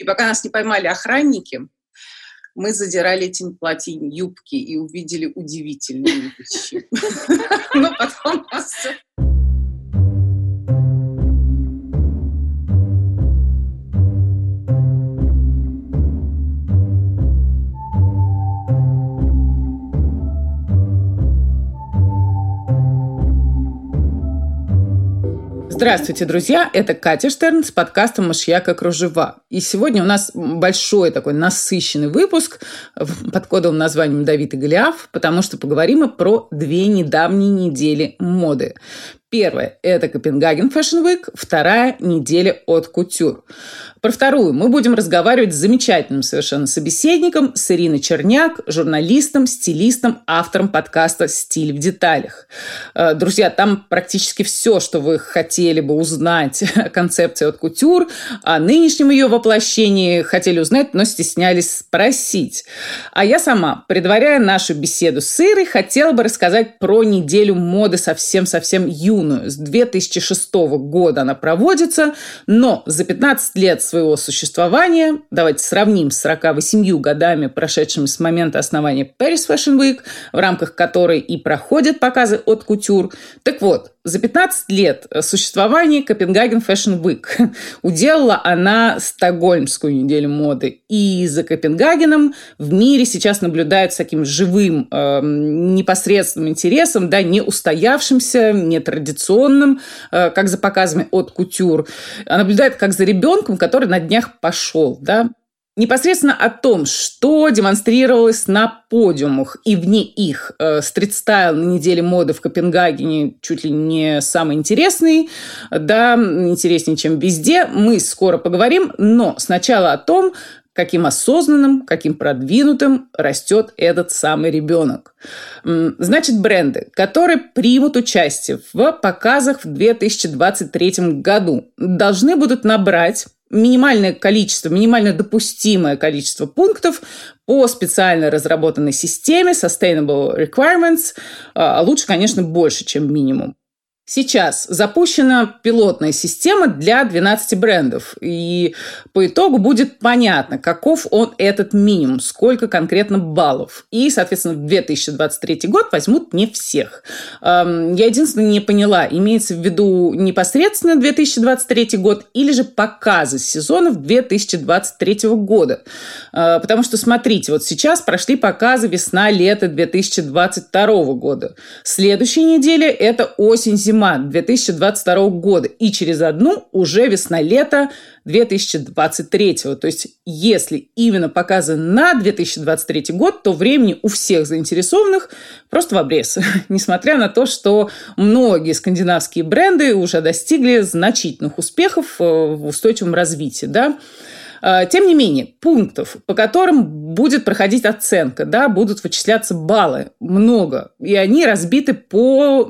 И пока нас не поймали охранники, мы задирали этим платьем юбки и увидели удивительные вещи. Но потом нас Здравствуйте, друзья! Это Катя Штерн с подкастом «Машьяка кружева». И сегодня у нас большой такой насыщенный выпуск под кодовым названием «Давид и Голиаф», потому что поговорим мы про две недавние недели моды. Первая – это Копенгаген Fashion Week, вторая – неделя от кутюр. Про вторую мы будем разговаривать с замечательным совершенно собеседником, с Ириной Черняк, журналистом, стилистом, автором подкаста «Стиль в деталях». Э, друзья, там практически все, что вы хотели бы узнать о концепции от кутюр, о нынешнем ее воплощении, хотели узнать, но стеснялись спросить. А я сама, предваряя нашу беседу с Ирой, хотела бы рассказать про неделю моды совсем-совсем юную. С 2006 года она проводится, но за 15 лет своего существования, давайте сравним с 48 годами, прошедшими с момента основания Paris Fashion Week, в рамках которой и проходят показы от кутюр. Так вот, за 15 лет существования Копенгаген Fashion Week уделала она Стокгольмскую неделю моды. И за Копенгагеном в мире сейчас наблюдают с таким живым, э, непосредственным интересом, да, не устоявшимся, нетрадиционным, э, как за показами от кутюр. А наблюдает как за ребенком, который на днях пошел, да, непосредственно о том, что демонстрировалось на подиумах и вне их. Э, стрит-стайл на неделе моды в Копенгагене чуть ли не самый интересный, да, интереснее, чем везде. Мы скоро поговорим, но сначала о том, каким осознанным, каким продвинутым растет этот самый ребенок. Значит, бренды, которые примут участие в показах в 2023 году, должны будут набрать минимальное количество, минимально допустимое количество пунктов по специально разработанной системе Sustainable Requirements, а лучше, конечно, больше, чем минимум. Сейчас запущена пилотная система для 12 брендов. И по итогу будет понятно, каков он этот минимум, сколько конкретно баллов. И, соответственно, в 2023 год возьмут не всех. Я единственное не поняла, имеется в виду непосредственно 2023 год или же показы сезонов 2023 года. А, потому что, смотрите, вот сейчас прошли показы весна-лето 2022 года. Следующая неделя – это осень-зима зима 2022 года и через одну уже весна-лето 2023. То есть, если именно показан на 2023 год, то времени у всех заинтересованных просто в обрез. Несмотря на то, что многие скандинавские бренды уже достигли значительных успехов э, в устойчивом развитии. Да? А, тем не менее, пунктов, по которым будет проходить оценка, да, будут вычисляться баллы, много. И они разбиты по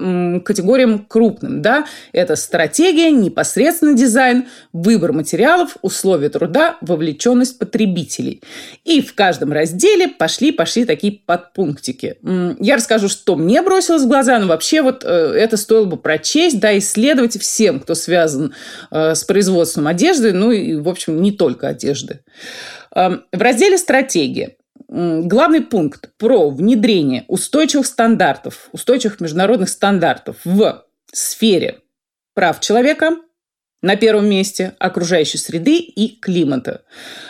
категориям крупным. Да. Это стратегия, непосредственно дизайн, выбор материалов, условия труда, вовлеченность потребителей. И в каждом разделе пошли-пошли такие подпунктики. Я расскажу, что мне бросилось в глаза, но вообще вот э, это стоило бы прочесть, да, исследовать всем, кто связан э, с производством одежды, ну и, в общем, не только одежды. Эм, в разделе «Стратегия» главный пункт про внедрение устойчивых стандартов, устойчивых международных стандартов в сфере прав человека – на первом месте окружающей среды и климата.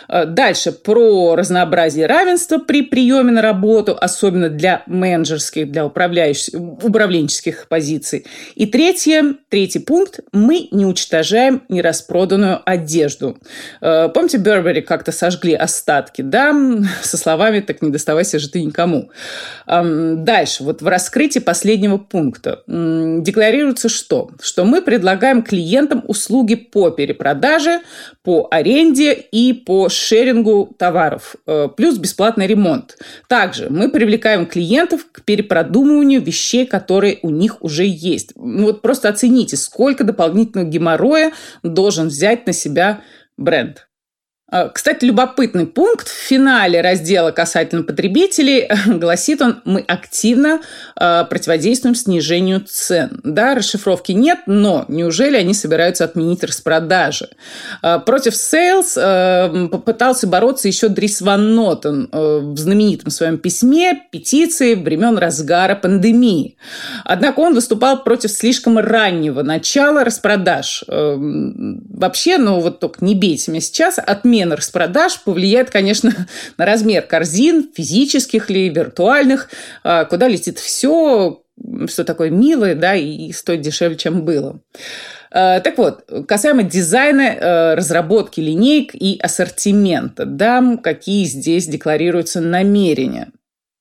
Э, дальше про разнообразие равенства при приеме на работу, особенно для менеджерских, для управляющих, управленческих позиций. И третье, третий пункт – мы не уничтожаем нераспроданную одежду. Э, помните, Бербери как-то сожгли остатки, да, со словами «так не доставайся же ты никому». Дальше, вот в раскрытии последнего пункта декларируется что? Что мы предлагаем клиентам услуги услуги по перепродаже, по аренде и по шерингу товаров, э, плюс бесплатный ремонт. Также мы привлекаем клиентов к перепродумыванию вещей, которые у них уже есть. Ну вот просто оцените, сколько дополнительного геморроя должен взять на себя бренд. А, кстати, любопытный пункт в финале раздела касательно потребителей гласит он, мы активно э, противодействуем снижению цен. Да, расшифровки нет, но неужели они собираются отменить распродажи? Э, против Sales э, попытался бороться еще Дрис Ван Нотен э, в знаменитом своем письме петиции времен разгара пандемии. Однако он выступал против слишком раннего начала распродаж. Э, вообще, ну вот только не бейте меня сейчас, отмен отмена распродаж повлияет, конечно, на размер корзин, физических ли, виртуальных, а, куда летит все, что такое милое, да, и стоит дешевле, чем было. А, так вот, касаемо дизайна, а, разработки линейок и ассортимента, да, какие здесь декларируются намерения.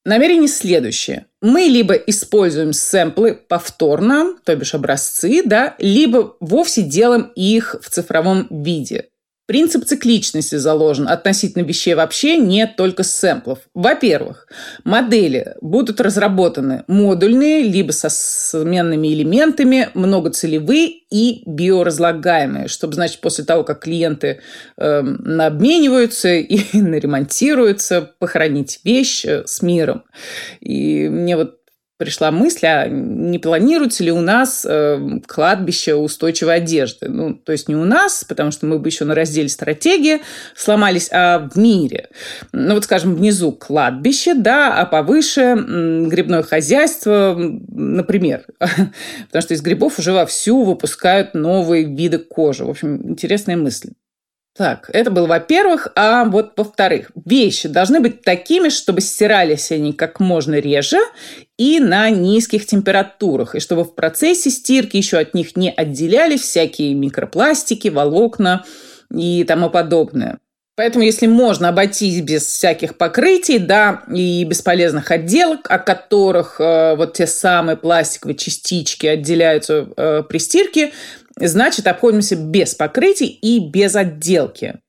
Намерение следующее. Мы либо используем сэмплы повторно, то бишь образцы, да, либо вовсе делаем их в цифровом виде. Принцип цикличности заложен относительно вещей вообще, не только сэмплов. Во-первых, модели будут разработаны модульные, либо со сменными элементами, многоцелевые и биоразлагаемые, чтобы, значит, после того, как клиенты э, обмениваются и наремонтируются, похоронить вещь э, с миром. И мне вот пришла мысль, а не планируется ли у нас э, кладбище устойчивой одежды? Ну, то есть не у нас, потому что мы бы еще на разделе стратегии сломались, а в мире. Ну, вот, скажем, внизу кладбище, да, а повыше грибное хозяйство, например. Потому что из грибов уже вовсю выпускают новые виды кожи. В общем, интересная мысль. Так, это было во-первых. А вот во-вторых, вещи должны быть такими, чтобы стирались они как можно реже и на низких температурах, и чтобы в процессе стирки еще от них не отделялись всякие микропластики, волокна и тому подобное. Поэтому, если можно обойтись без всяких покрытий, да, и бесполезных отделок, от которых э, вот те самые пластиковые частички отделяются э, при стирке, значит, обходимся без покрытий и без отделки.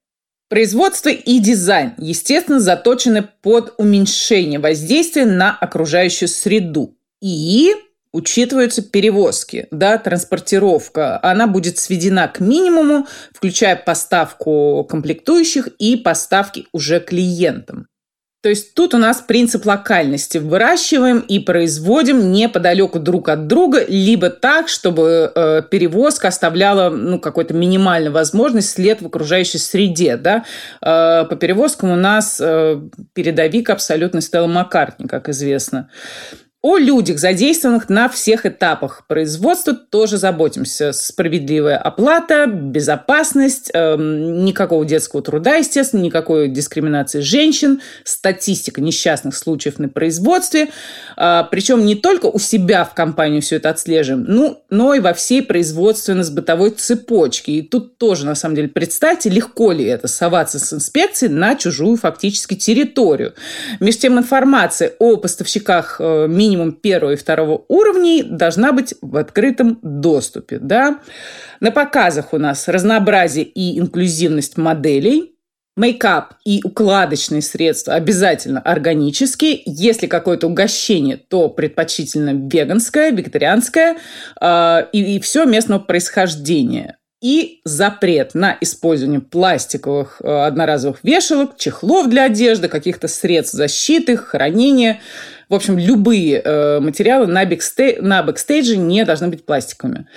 Производство и дизайн, естественно, заточены под уменьшение воздействия на окружающую среду. И учитываются перевозки, да, транспортировка. Она будет сведена к минимуму, включая поставку комплектующих и поставки уже клиентам. То есть тут у нас принцип локальности. Выращиваем и производим неподалеку друг от друга, либо так, чтобы э, перевозка оставляла ну, какой-то минимальную возможность след в окружающей среде. Да? Э, по перевозкам у нас э, передовик абсолютно Стелла Маккартни, как известно. О людях, задействованных на всех этапах производства, тоже заботимся. Справедливая оплата, безопасность, э, никакого детского труда, естественно, никакой дискриминации женщин, статистика несчастных случаев на производстве. Э, а, причем не только у себя в компании все это отслеживаем, ну, но и во всей производственно-бытовой цепочке. И тут тоже, на самом деле, представьте, легко ли это соваться с инспекцией на чужую фактически территорию. Между тем, информация о поставщиках э, мини минимум первого и второго уровней должна быть в открытом доступе. Да? На показах у нас разнообразие и инклюзивность моделей, Мейкап и укладочные средства обязательно органические. Если какое-то угощение, то предпочтительно веганское, вегетарианское э, и, и все местного происхождения. И запрет на использование пластиковых э, одноразовых вешалок, чехлов для одежды, каких-то средств защиты, хранения в общем, любые э, материалы на, бэкстей, на бэкстейдже не должны быть пластиковыми.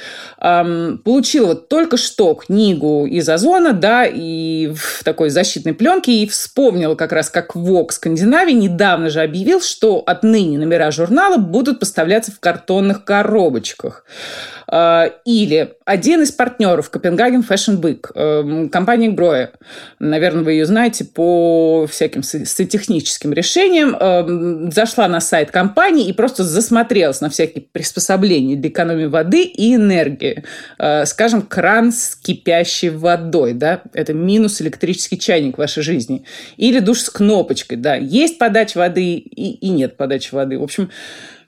Эм, получила вот только что книгу из Озона, да, и в такой защитной пленке, и вспомнила как раз, как Vogue Скандинавии недавно же объявил, что отныне номера журнала будут поставляться в картонных коробочках. Э, или один из партнеров Copenhagen Fashion Week, э, компания Grohe, наверное, вы ее знаете по всяким сантехническим решениям, э, зашла на сайт компании и просто засмотрелась на всякие приспособления для экономии воды и энергии. Скажем, кран с кипящей водой, да, это минус электрический чайник в вашей жизни. Или душ с кнопочкой, да, есть подача воды и, и нет подачи воды. В общем,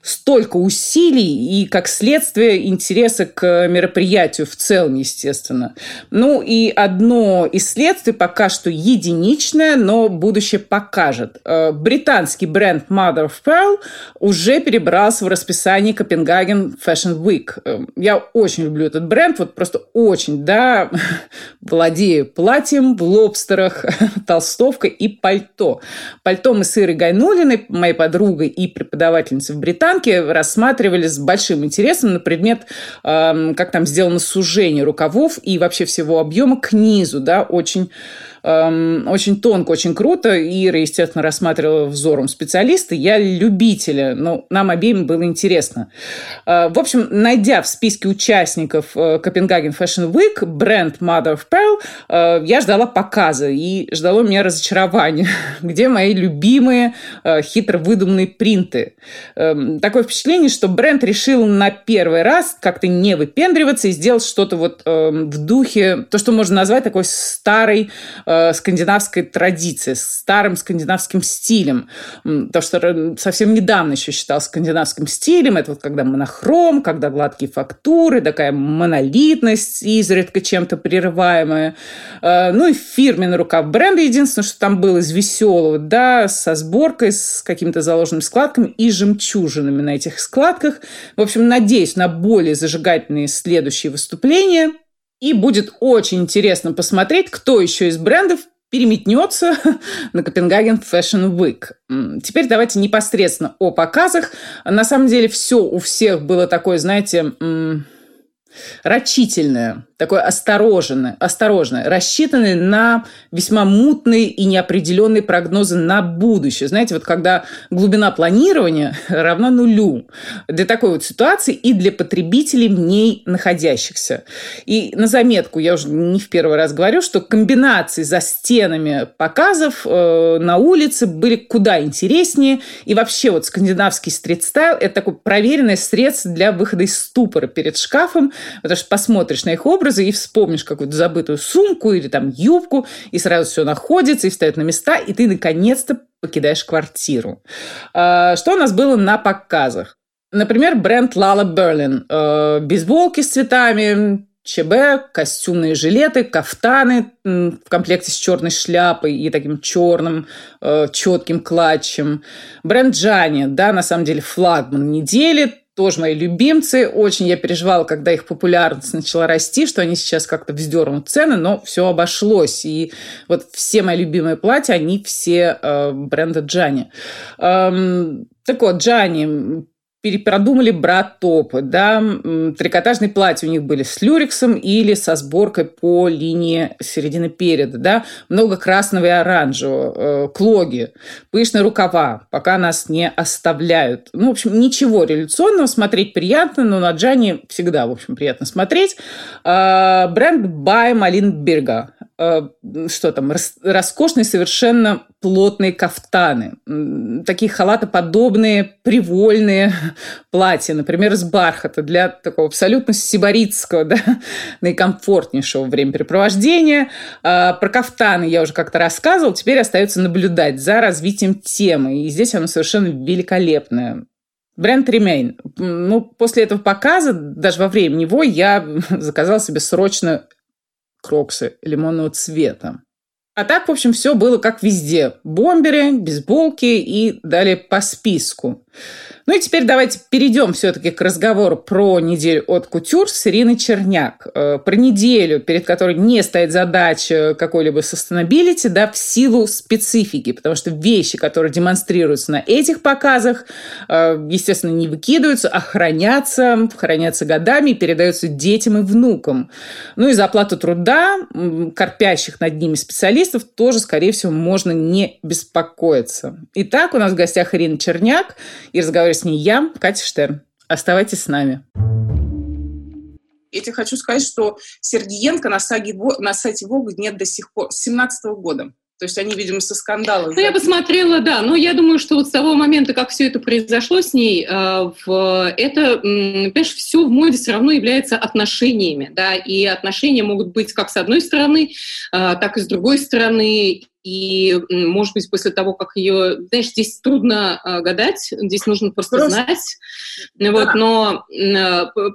столько усилий и, как следствие, интереса к мероприятию в целом, естественно. Ну и одно из следствий пока что единичное, но будущее покажет. Э, британский бренд Mother of Pearl уже перебрался в расписание Копенгаген Fashion Week. Э, я очень люблю этот бренд, вот просто очень, да, владею платьем в лобстерах, толстовкой и пальто. Пальто мы с Ирой Гайнулиной, моей подругой и преподавательницей в Британке, рассматривали с большим интересом на предмет, как там сделано сужение рукавов и вообще всего объема к низу, да, очень Эм, очень тонко, очень круто. Ира, естественно, рассматривала взором специалиста. Я любителя, но нам обеим было интересно. Э, в общем, найдя в списке участников Копенгаген Fashion Week бренд Mother of Pearl, э, я ждала показа и ждала меня разочарования, где мои любимые э, хитро выдуманные принты. Эм, такое впечатление, что бренд решил на первый раз как-то не выпендриваться и сделать что-то вот эм, в духе, то, что можно назвать такой старой э, скандинавской традиции, старым скандинавским стилем. То, что совсем недавно еще считал скандинавским стилем, это вот когда монохром, когда гладкие фактуры, такая монолитность, изредка чем-то прерываемая. Э, ну и фирменный рукав бренда. Единственное, что там было из веселого, да, со сборкой, с какими-то заложенными складками и жемчужинами на этих складках. В общем, надеюсь на более зажигательные следующие выступления – и будет очень интересно посмотреть, кто еще из брендов переметнется на Копенгаген Fashion Week. Теперь давайте непосредственно о показах. На самом деле все у всех было такое, знаете, рачительное, такое осторожное, осторожное, рассчитанное на весьма мутные и неопределенные прогнозы на будущее. Знаете, вот когда глубина планирования равна нулю для такой вот ситуации и для потребителей в ней находящихся. И на заметку, я уже не в первый раз говорю, что комбинации за стенами показов э, на улице были куда интереснее. И вообще вот скандинавский стрит-стайл – это такое проверенное средство для выхода из ступора перед шкафом, потому что посмотришь на их образы и вспомнишь какую-то забытую сумку или там юбку, и сразу все находится и встает на места, и ты наконец-то покидаешь квартиру. А, что у нас было на показах? Например, бренд Berlin. Э, бейсболки с цветами, ЧБ, костюмные жилеты, кафтаны в комплекте с черной шляпой и таким черным э, четким клатчем. Бренд Джани, да, на самом деле флагман недели, тоже мои любимцы. Очень я переживала, когда их популярность начала расти, что они сейчас как-то вздернут цены, но все обошлось. И вот все мои любимые платья, они все э, бренда Джани. Эм, так вот, Джани перепродумали брат топы, да, трикотажные платья у них были с люрексом или со сборкой по линии середины переда, да, много красного и оранжевого, э, клоги, пышные рукава, пока нас не оставляют. Ну, в общем, ничего революционного, смотреть приятно, но на Джане всегда, в общем, приятно смотреть. Э, бренд By Малин Бирга Э, что там, роскошные совершенно плотные кафтаны, такие халатоподобные привольные платья, например, из бархата для такого абсолютно сибаритского, да, наикомфортнейшего времяпрепровождения. А, про кафтаны я уже как-то рассказывала, теперь остается наблюдать за развитием темы, и здесь оно совершенно великолепное. Бренд Remain. Ну, после этого показа, даже во время него, я заказала себе срочно кроксы лимонного цвета. А так, в общем, все было как везде. Бомберы, бейсболки и далее по списку. Ну и теперь давайте перейдем все-таки к разговору про неделю от кутюр с Ириной Черняк. Э, про неделю, перед которой не стоит задача какой-либо sustainability, да, в силу специфики, потому что вещи, которые демонстрируются на этих показах, э, естественно, не выкидываются, а хранятся, хранятся годами и передаются детям и внукам. Ну и за оплату труда корпящих над ними специалистов тоже, скорее всего, можно не беспокоиться. Итак, у нас в гостях Ирина Черняк и разговариваю с ней я, Катя Штерн. Оставайтесь с нами. Я тебе хочу сказать, что Сергеенко на, саге, на сайте Вога нет до сих пор, с 17 года. То есть они, видимо, со скандалом. Ну, я посмотрела, да. Но я думаю, что вот с того момента, как все это произошло с ней, э, это, понимаешь, все в моде все равно является отношениями, да, и отношения могут быть как с одной стороны, э, так и с другой стороны. И, может быть, после того, как ее... Знаешь, здесь трудно э, гадать, здесь нужно просто, просто... знать. Да. Вот, но,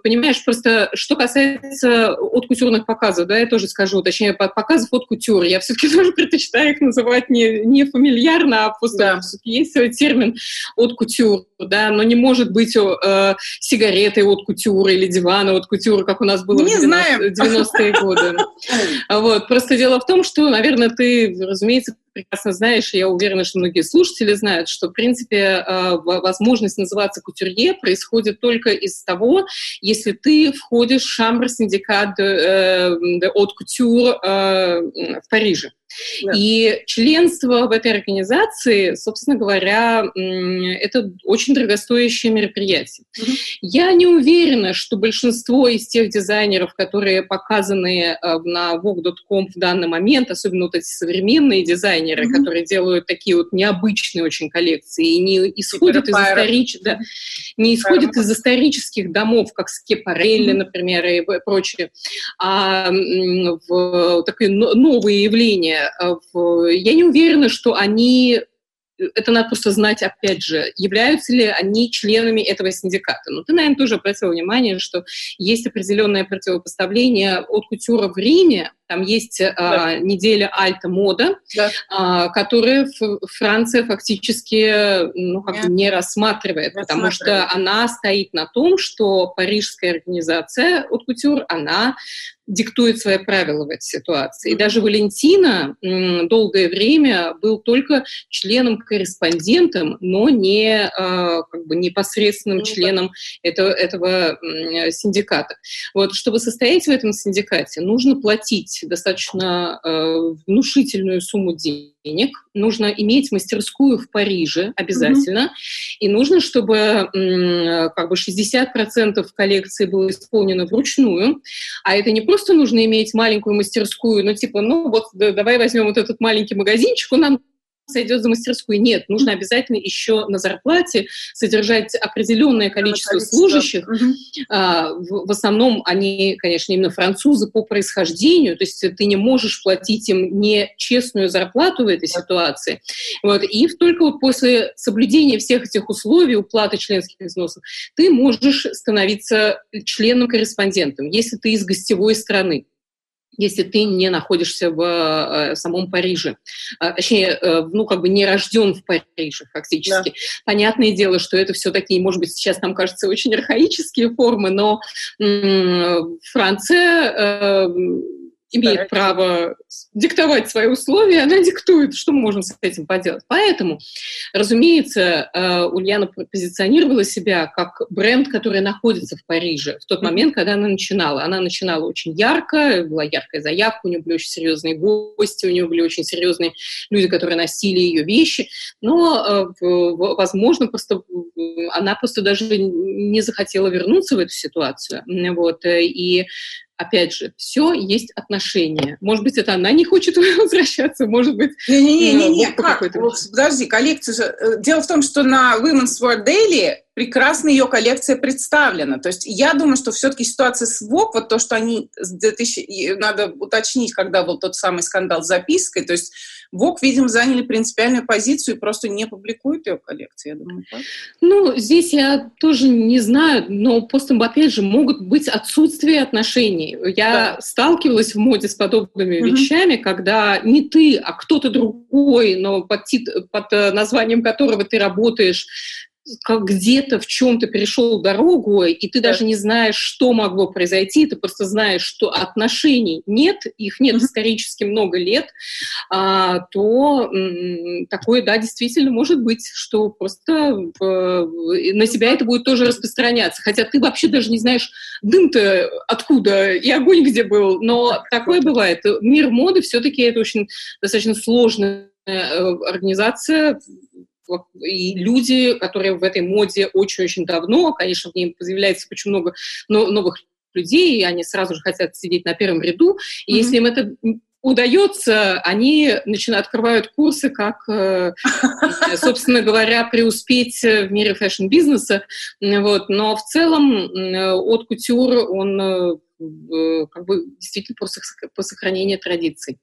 понимаешь, просто что касается от кутюрных показов, да, я тоже скажу, точнее, показов от кутюр, я все-таки тоже предпочитаю их называть не, не фамильярно, а просто да. есть термин от кутюр, да, но не может быть э, сигареты от кутюры или дивана от кутюры, как у нас было не в 90-е годы. Вот. Просто дело в том, что, наверное, ты, разумеется, прекрасно знаешь, и я уверена, что многие слушатели знают, что, в принципе, э, возможность называться кутюрье происходит только из того, если ты входишь в шамбр синдикат э, haute couture э, в Париже. Да. И членство в этой организации, собственно говоря, это очень дорогостоящее мероприятие. Угу. Я не уверена, что большинство из тех дизайнеров, которые показаны на Vogue.com в данный момент, особенно вот эти современные дизайнеры, mm-hmm. которые делают такие вот необычные очень коллекции и не исходят из, историч... да, не исходят из исторических домов, как Скепарелли, например, и прочее, а в такие новые явления. А я не уверена, что они это надо просто знать, опять же, являются ли они членами этого синдиката. Но ты, наверное, тоже обратил внимание, что есть определенное противопоставление от кутюра в Риме, там есть да. а, неделя альта-мода, да. а, которую Франция фактически ну, как бы не рассматривает, потому что она стоит на том, что парижская организация от кутюр, она диктует свои правила в этой ситуации. И даже Валентина долгое время был только членом-корреспондентом, но не а, как бы непосредственным ну, членом этого, этого синдиката. Вот, чтобы состоять в этом синдикате, нужно платить достаточно э, внушительную сумму денег, нужно иметь мастерскую в Париже обязательно, mm-hmm. и нужно, чтобы э, как бы 60% коллекции было исполнено вручную, а это не просто нужно иметь маленькую мастерскую, ну типа, ну вот давай возьмем вот этот маленький магазинчик, он нам сойдет за мастерскую. Нет, нужно обязательно еще на зарплате содержать определенное количество служащих. Угу. В, в основном они, конечно, именно французы по происхождению, то есть ты не можешь платить им нечестную зарплату в этой ситуации. Вот. И только вот после соблюдения всех этих условий, уплаты членских взносов, ты можешь становиться членом-корреспондентом, если ты из гостевой страны если ты не находишься в э, самом Париже. А, точнее, э, ну, как бы не рожден в Париже фактически. Да. Понятное дело, что это все такие, может быть, сейчас нам кажется, очень архаические формы, но м- Франция э, имеет право диктовать свои условия, она диктует, что мы можем с этим поделать. Поэтому, разумеется, э, Ульяна позиционировала себя как бренд, который находится в Париже в тот момент, когда она начинала. Она начинала очень ярко, была яркая заявка, у нее были очень серьезные гости, у нее были очень серьезные люди, которые носили ее вещи, но, э, возможно, просто она просто даже не захотела вернуться в эту ситуацию. Вот, э, и опять же, все есть отношения. Может быть, это она не хочет возвращаться, может быть... Не-не-не, э, как? Подожди, коллекция же... Э, дело в том, что на Women's World Daily прекрасно ее коллекция представлена. То есть я думаю, что все-таки ситуация с Vogue, вот то, что они... 2000, надо уточнить, когда был тот самый скандал с запиской, то есть Vogue, видимо, заняли принципиальную позицию и просто не публикуют ее коллекцию, я думаю, так? Ну, здесь я тоже не знаю, но просто, опять же, могут быть отсутствие отношений. Я да. сталкивалась в моде с подобными угу. вещами, когда не ты, а кто-то другой, но под, под э, названием которого ты работаешь, как где-то в чем-то перешел дорогу, и ты да. даже не знаешь, что могло произойти, ты просто знаешь, что отношений нет, их нет исторически много лет, а, то такое, да, действительно может быть, что просто э, на себя это будет тоже распространяться, хотя ты вообще даже не знаешь, дым-то откуда и огонь где был, но такое бывает. Мир моды все-таки это очень достаточно сложная э, организация, и люди, которые в этой моде очень-очень давно, конечно, в ней появляется очень много новых людей, и они сразу же хотят сидеть на первом ряду, и mm-hmm. если им это удается, они начинают, открывают курсы, как, э, собственно говоря, преуспеть в мире fashion-бизнеса. Вот. Но в целом от кутюр он э, как бы действительно по сохранению традиций.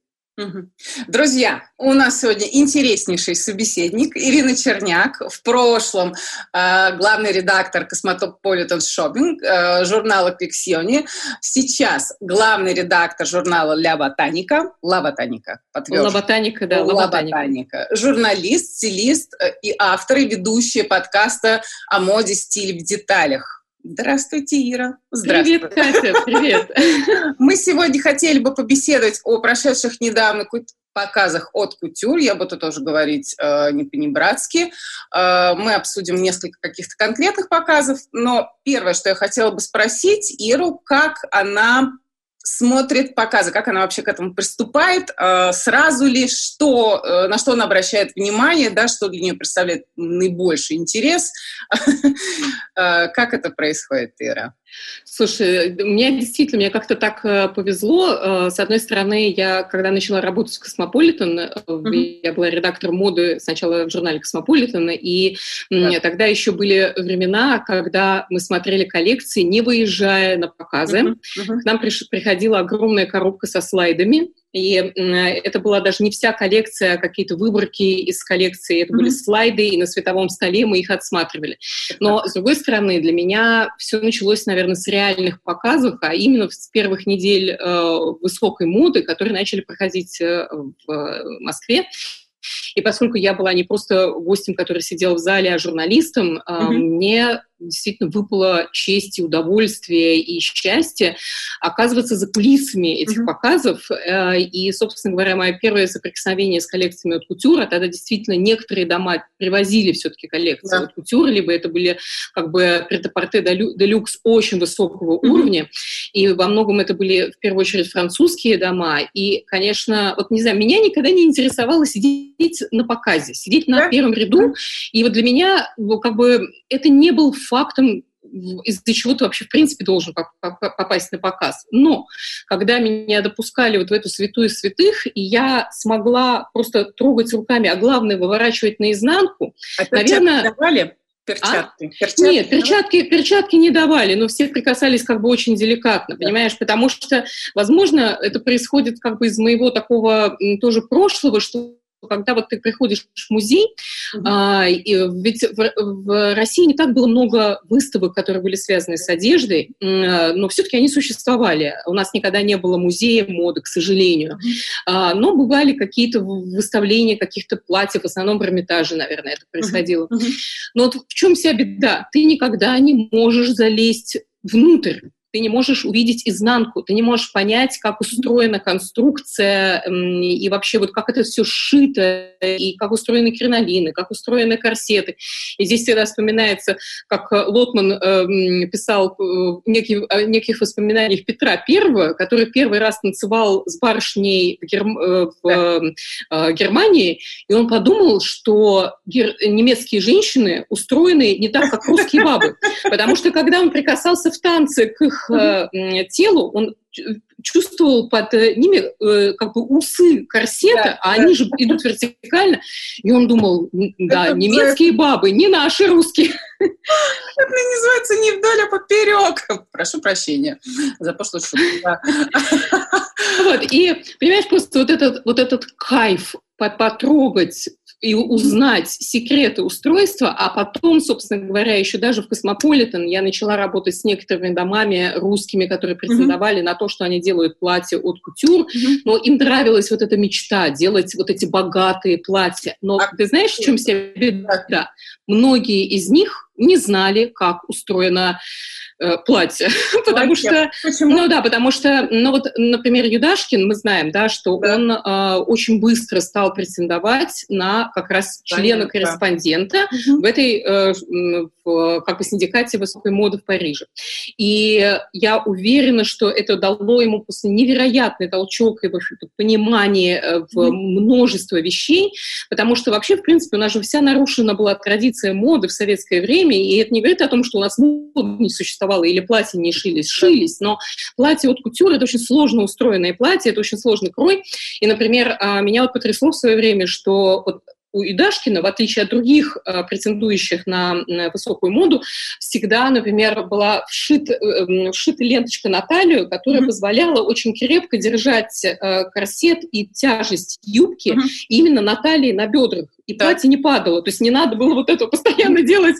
Друзья, у нас сегодня интереснейший собеседник Ирина Черняк, в прошлом э, главный редактор Cosmopolitan Shopping, э, журнала Collezioni, сейчас главный редактор журнала Ля Ботаника, Ла Ботаника, Ла Ботаника, да, Ла Ботаника, журналист, стилист э, и автор и ведущая подкаста о моде, стиле в деталях. Здравствуйте, Ира. Здравствуйте. Привет, Катя, привет. Мы сегодня хотели бы побеседовать о прошедших недавно показах от кутюр. Я буду тоже говорить э, не по-небратски. Э, мы обсудим несколько каких-то конкретных показов, но первое, что я хотела бы спросить Иру, как она смотрит показы, как она вообще к этому приступает, э, сразу ли, что, э, на что она обращает внимание, да, что для нее представляет наибольший интерес. Э, как это происходит, Ира? Слушай, мне действительно, мне как-то так повезло. С одной стороны, я, когда начала работать в Cosmopolitan, mm-hmm. я была редактором моды сначала в журнале Космополитен, и да. тогда еще были времена, когда мы смотрели коллекции, не выезжая на показы. Mm-hmm. Mm-hmm. К нам приходила огромная коробка со слайдами, и это была даже не вся коллекция, а какие-то выборки из коллекции. Это mm-hmm. были слайды, и на световом столе мы их отсматривали. Но, с другой стороны, для меня все началось, наверное, с реальных показов, а именно с первых недель э, высокой моды, которые начали проходить э, в э, Москве. И поскольку я была не просто гостем, который сидел в зале, а журналистом, mm-hmm. мне действительно выпала честь и удовольствие и счастье оказываться за кулисами этих mm-hmm. показов. Э, и, собственно говоря, мое первое соприкосновение с коллекциями от кутюра, тогда действительно некоторые дома привозили все-таки коллекции yeah. от кутюра, либо это были как бы претапорте делюкс очень высокого mm-hmm. уровня. И во многом это были в первую очередь французские дома. И, конечно, вот не знаю, меня никогда не интересовало сидеть на показе, сидеть на yeah. первом ряду. И вот для меня ну, как бы это не был фактом, из-за чего ты вообще, в принципе, должен попасть на показ. Но когда меня допускали вот в эту святую святых, и я смогла просто трогать руками, а главное, выворачивать наизнанку, а наверное... давали? Перчатки. А? перчатки. Нет, перчатки, перчатки не давали, но все прикасались как бы очень деликатно, да. понимаешь, потому что, возможно, это происходит как бы из моего такого тоже прошлого, что когда вот ты приходишь в музей, mm-hmm. а, и, ведь в, в России не так было много выставок, которые были связаны с одеждой, но все-таки они существовали. У нас никогда не было музея моды, к сожалению. Mm-hmm. А, но бывали какие-то выставления каких-то платьев, в основном в Эрмитаже, наверное, это происходило. Mm-hmm. Но вот в чем вся беда? Ты никогда не можешь залезть внутрь ты не можешь увидеть изнанку, ты не можешь понять, как устроена конструкция и вообще вот как это все сшито, и как устроены кринолины, как устроены корсеты. И здесь всегда вспоминается, как Лотман э, писал э, некие, о неких воспоминаниях Петра Первого, который первый раз танцевал с барышней в, Герм, э, в э, Германии, и он подумал, что гер, немецкие женщины устроены не так, как русские бабы. Потому что когда он прикасался в танце к их их э, телу, он чувствовал под э, ними э, как бы усы корсета, да, а да. они же идут вертикально, и он думал, да, это немецкие бабы, не наши русские. Это называется не вдоль, а поперек. Прошу прощения за пошлую шутку. Вот, и, понимаешь, просто вот этот, вот этот кайф потрогать и узнать секреты устройства, а потом, собственно говоря, еще даже в Космополитен я начала работать с некоторыми домами русскими, которые претендовали mm-hmm. на то, что они делают платья от кутюр, mm-hmm. но им нравилась вот эта мечта делать вот эти богатые платья. Но а ты знаешь, в чем вся беда? Многие из них не знали, как устроена Э, платье. потому что, Почему? ну да, потому что, ну вот, например, Юдашкин, мы знаем, да, что да. он э, очень быстро стал претендовать на как раз члена-корреспондента угу. в этой, э, в, как бы, синдикате высокой моды в Париже. И я уверена, что это дало ему просто невероятный толчок и понимание э, в множество вещей, потому что вообще, в принципе, у нас же вся нарушена была традиция моды в советское время, и это не говорит о том, что у нас мода не существовало существовало, или платья не шились, шились, но платье от кутюр — это очень сложно устроенное платье, это очень сложный крой. И, например, а, меня вот потрясло в свое время, что вот у Идашкина, в отличие от других э, претендующих на, на высокую моду, всегда, например, была вшит, э, вшита ленточка на талию, которая mm-hmm. позволяла очень крепко держать э, корсет и тяжесть юбки mm-hmm. именно на талии, на бедрах и да. платье не падало. То есть не надо было вот это постоянно делать,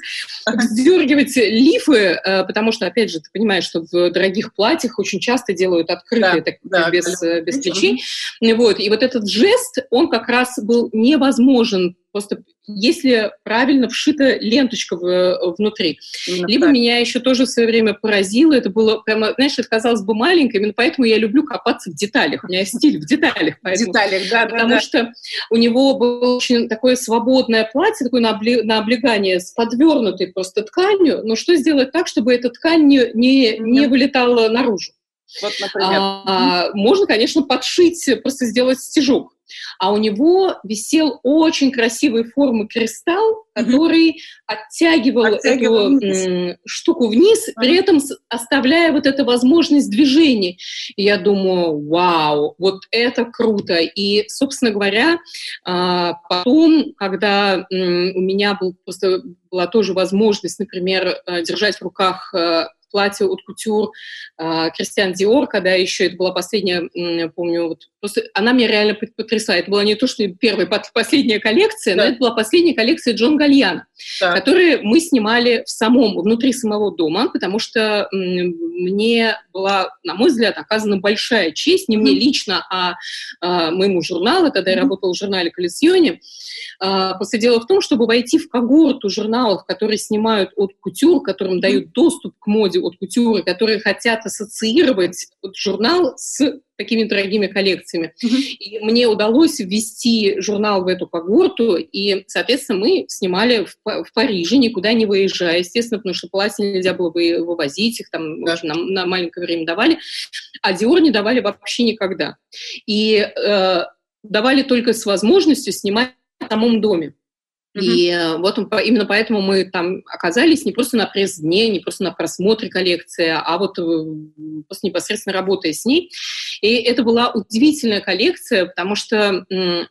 вздергивать лифы, э, потому что, опять же, ты понимаешь, что в дорогих платьях очень часто делают открытые, да, так, да, без, да. без плечей. Вот. И вот этот жест, он как раз был невозможен Просто если правильно вшита ленточка в, внутри. Именно Либо так. меня еще тоже в свое время поразило, это было прямо, знаешь, это казалось бы маленькое, именно поэтому я люблю копаться в деталях. У меня стиль в деталях. Поэтому, в деталях, да, Потому да, что у него было очень такое свободное платье, такое на, обли, на облегание с подвернутой просто тканью, но что сделать так, чтобы эта ткань не, не, не вылетала наружу? Вот, например. А, можно, конечно, подшить, просто сделать стежок а у него висел очень красивой формы кристалл, который mm-hmm. оттягивал, оттягивал эту вниз. штуку вниз, mm-hmm. при этом оставляя вот эту возможность движения. И я думаю, вау, вот это круто. И, собственно говоря, а, потом, когда у меня был просто была тоже возможность, например, э, держать в руках э, платье от кутюр Кристиан Диор, когда еще это была последняя, помню, вот, просто она меня реально потрясает. Это была не то, что первая, последняя коллекция, да. но это была последняя коллекция Джон Гальяна, да. которую мы снимали в самом, внутри самого дома, потому что мне была, на мой взгляд, оказана большая честь, не мне лично, а, а моему журналу, когда я работала в журнале «Коллесьоне», а, просто дело в том, чтобы войти в когорту журналов, которые снимают от кутюр, которым дают доступ к моде от кутюры, которые хотят ассоциировать журнал с такими дорогими коллекциями. Mm-hmm. И мне удалось ввести журнал в эту когорту, и, соответственно, мы снимали в, в Париже, никуда не выезжая, естественно, потому что платья нельзя было бы вывозить, их там да. на, на маленькое время давали, а Диор не давали вообще никогда. И э, давали только с возможностью снимать в самом доме. И э, вот он, именно поэтому мы там оказались не просто на пресс-дне, не просто на просмотре коллекции, а вот э, просто непосредственно работая с ней. И это была удивительная коллекция, потому что,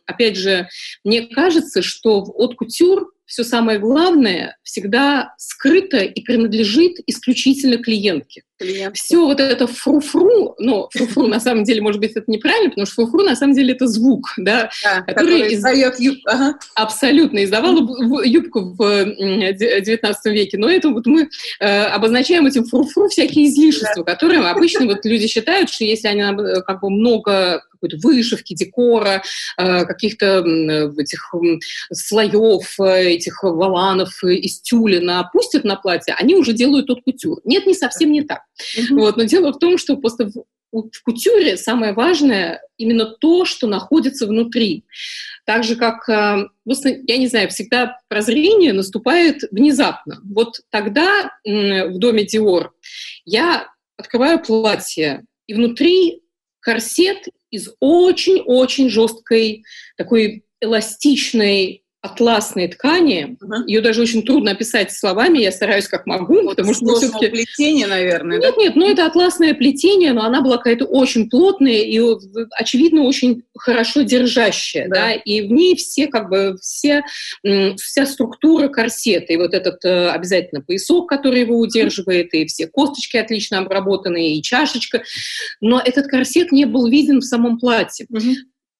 опять же, мне кажется, что от кутюр все самое главное всегда скрыто и принадлежит исключительно клиентке. Все вот это фру-фру, ну, фру-фру на самом деле, может быть, это неправильно, потому что фру-фру на самом деле это звук, да, да который, который издает юбку. Ага. Абсолютно, издавал юбку в 19 веке, но это вот мы э, обозначаем этим фру-фру всякие излишества, да. которые обычно вот люди считают, что если они э, как бы много какой-то вышивки, декора, э, каких-то этих слоев, э, этих валанов из тюля напустят на платье, они уже делают тот кутюр. Нет, не совсем не так. Mm-hmm. Вот, но дело в том, что просто в, в кутюре самое важное именно то, что находится внутри. Так же, как, э, просто, я не знаю, всегда прозрение наступает внезапно. Вот тогда в доме Диор я открываю платье, и внутри корсет из очень-очень жесткой, такой эластичной атласной ткани. Uh-huh. Ее даже очень трудно описать словами, я стараюсь как могу, вот потому что все-таки... плетение, наверное. Нет, да? нет, ну это атласное плетение, но она была какая-то очень плотная и, очевидно, очень хорошо держащая, да, да? и в ней все, как бы, все, вся структура корсета, и вот этот э, обязательно поясок, который его удерживает, и все косточки отлично обработанные, и чашечка, но этот корсет не был виден в самом платье. Uh-huh.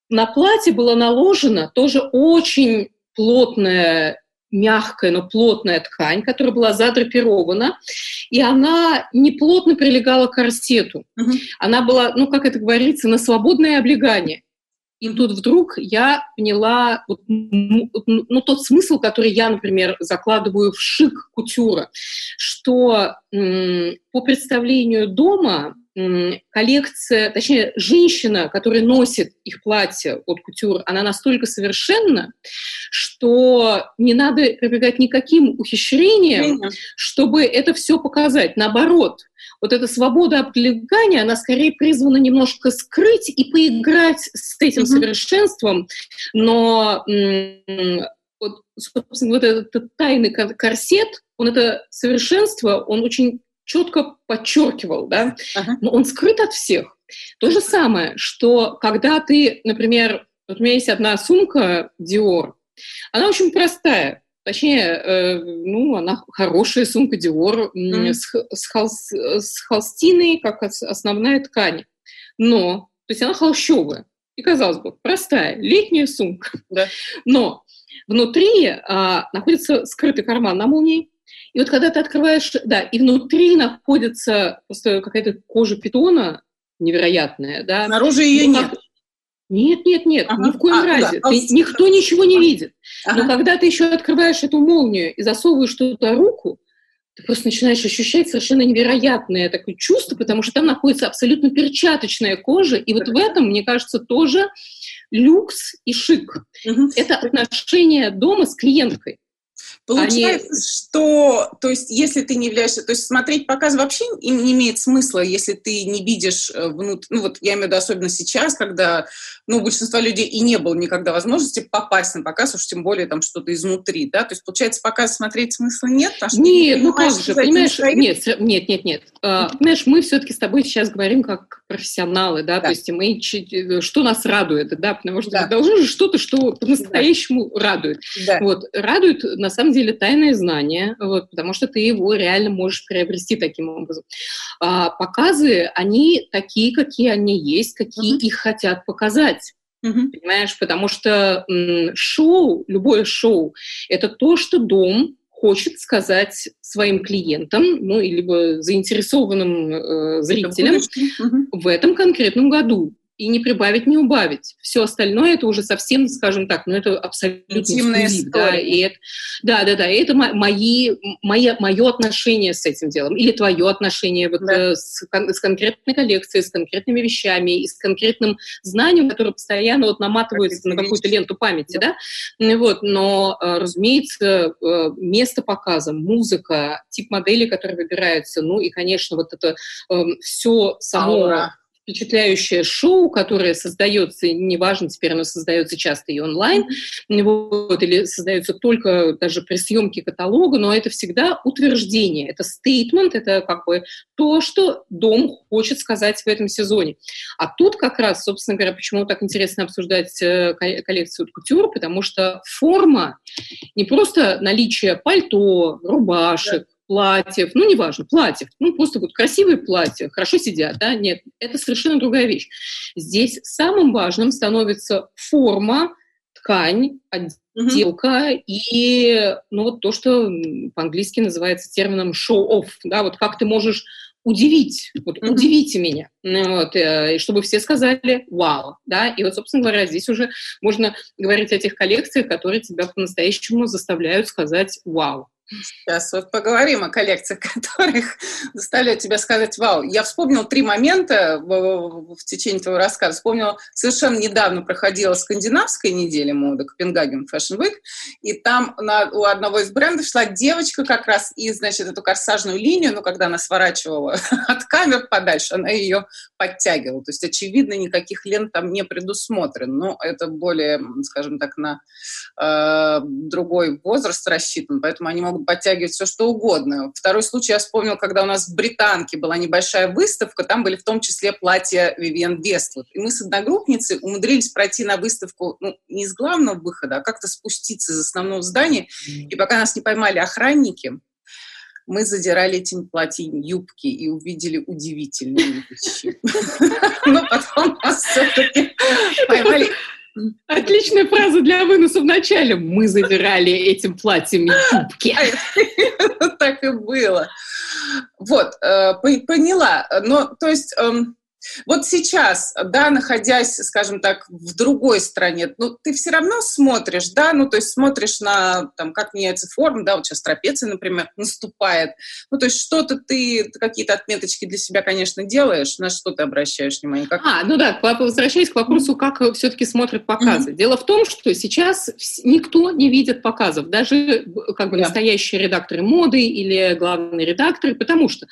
На платье было наложено тоже очень плотная мягкая, но плотная ткань, которая была задрапирована, и она не плотно прилегала к корсету. Угу. Она была, ну, как это говорится, на свободное облегание. И тут вдруг я поняла вот, ну, тот смысл, который я, например, закладываю в шик кутюра, что м, по представлению дома коллекция, точнее, женщина, которая носит их платье от кутюр, она настолько совершенна, что не надо прибегать никаким ухищрениям, чтобы это все показать. Наоборот, вот эта свобода облегания, она скорее призвана немножко скрыть и поиграть с этим mm-hmm. совершенством, но вот, собственно, вот этот, этот тайный корсет, он это совершенство, он очень четко подчеркивал, да, ага. но он скрыт от всех. То же самое, что когда ты, например, вот у меня есть одна сумка Dior, Она очень простая. Точнее, э, ну, она хорошая сумка Dior mm-hmm. с, с, холст, с холстиной, как основная ткань. Но, то есть она холщовая. И, казалось бы, простая летняя сумка. Да. Но внутри а, находится скрытый карман на молнии. И вот когда ты открываешь, да, и внутри находится просто какая-то кожа питона невероятная, да. Снаружи ее ну, нет. Нет, нет, нет, ага. ни в коем а, разе. Да. Ты, никто ничего не видит. Ага. Но когда ты еще открываешь эту молнию и засовываешь туда руку, ты просто начинаешь ощущать совершенно невероятное такое чувство, потому что там находится абсолютно перчаточная кожа, и вот в этом, мне кажется, тоже люкс и шик. Угу. Это отношение дома с клиенткой. Получается, Они... что, то есть, если ты не являешься, то есть смотреть показ вообще не имеет смысла, если ты не видишь э, внутрь, ну вот я имею в виду особенно сейчас, когда, ну, у большинства людей и не было никогда возможности попасть на показ, уж тем более там что-то изнутри, да, то есть, получается, показ смотреть смысла нет? Нет, ну как же, понимаешь, нет, нет, нет, нет, uh, понимаешь, мы все-таки с тобой сейчас говорим как профессионалы, да, да. то есть мы, э, что нас радует, да, потому что да. должно же что-то, что по-настоящему да. радует. Да. Вот, радует, на самом деле, деле тайное знание, вот, потому что ты его реально можешь приобрести таким образом. А, показы, они такие, какие они есть, какие uh-huh. их хотят показать. Uh-huh. Понимаешь, потому что м, шоу, любое шоу, это то, что дом хочет сказать своим клиентам, ну, либо заинтересованным э, зрителям в этом конкретном году и не прибавить, не убавить. Все остальное это уже совсем, скажем так, ну это абсолютно интимная история. Да, и это, да, да, да, и это мои, мои, мое отношение с этим делом или твое отношение вот, да. э, с, с конкретной коллекцией, с конкретными вещами и с конкретным знанием, которое постоянно вот наматывается на какую-то ленту памяти, да. да? Вот, но, э, разумеется, э, место показа, музыка, тип модели, которые выбираются, ну и, конечно, вот это эм, все само Аура впечатляющее шоу, которое создается, неважно, теперь оно создается часто и онлайн, вот, или создается только даже при съемке каталога, но это всегда утверждение, это стейтмент, это как бы то, что дом хочет сказать в этом сезоне. А тут как раз, собственно говоря, почему так интересно обсуждать э, коллекцию кутюр, потому что форма, не просто наличие пальто, рубашек, платьев, ну, неважно, платьев, ну, просто вот красивые платья, хорошо сидят, да, нет, это совершенно другая вещь. Здесь самым важным становится форма, ткань, отделка mm-hmm. и, ну, вот то, что по-английски называется термином show-off, да, вот как ты можешь удивить, вот, mm-hmm. удивите меня, ну, вот, э, и чтобы все сказали «вау», да, и вот, собственно говоря, здесь уже можно говорить о тех коллекциях, которые тебя по-настоящему заставляют сказать «вау». Сейчас вот поговорим о коллекциях, которых заставляют тебя сказать «Вау». Я вспомнил три момента в, течение твоего рассказа. Вспомнила, совершенно недавно проходила скандинавская неделя моды, Копенгаген Fashion Week, и там на, у одного из брендов шла девочка как раз и, значит, эту корсажную линию, ну, когда она сворачивала от камер подальше, она ее подтягивала. То есть, очевидно, никаких лент там не предусмотрено. Но это более, скажем так, на э, другой возраст рассчитан, поэтому они могут могут подтягивать все, что угодно. Второй случай я вспомнил, когда у нас в Британке была небольшая выставка, там были в том числе платья Вивиан Вествуд. И мы с одногруппницей умудрились пройти на выставку ну, не из главного выхода, а как-то спуститься из основного здания. И пока нас не поймали охранники, мы задирали этим платьем юбки и увидели удивительные вещи. Но потом нас все-таки поймали Отличная фраза для выноса в начале. Мы забирали этим платьем юбки. Так и было. Вот, э, поняла. Но, то есть, эм, вот сейчас, да, находясь, скажем так, в другой стране, ну, ты все равно смотришь, да, ну, то есть смотришь на, там, как меняется форма, да, вот сейчас трапеция, например, наступает. Ну, то есть что-то ты, какие-то отметочки для себя, конечно, делаешь, на что ты обращаешь внимание? Как... А, ну да, возвращаясь к вопросу, как все-таки смотрят показы. Mm-hmm. Дело в том, что сейчас никто не видит показов, даже как бы yeah. настоящие редакторы моды или главные редакторы, потому что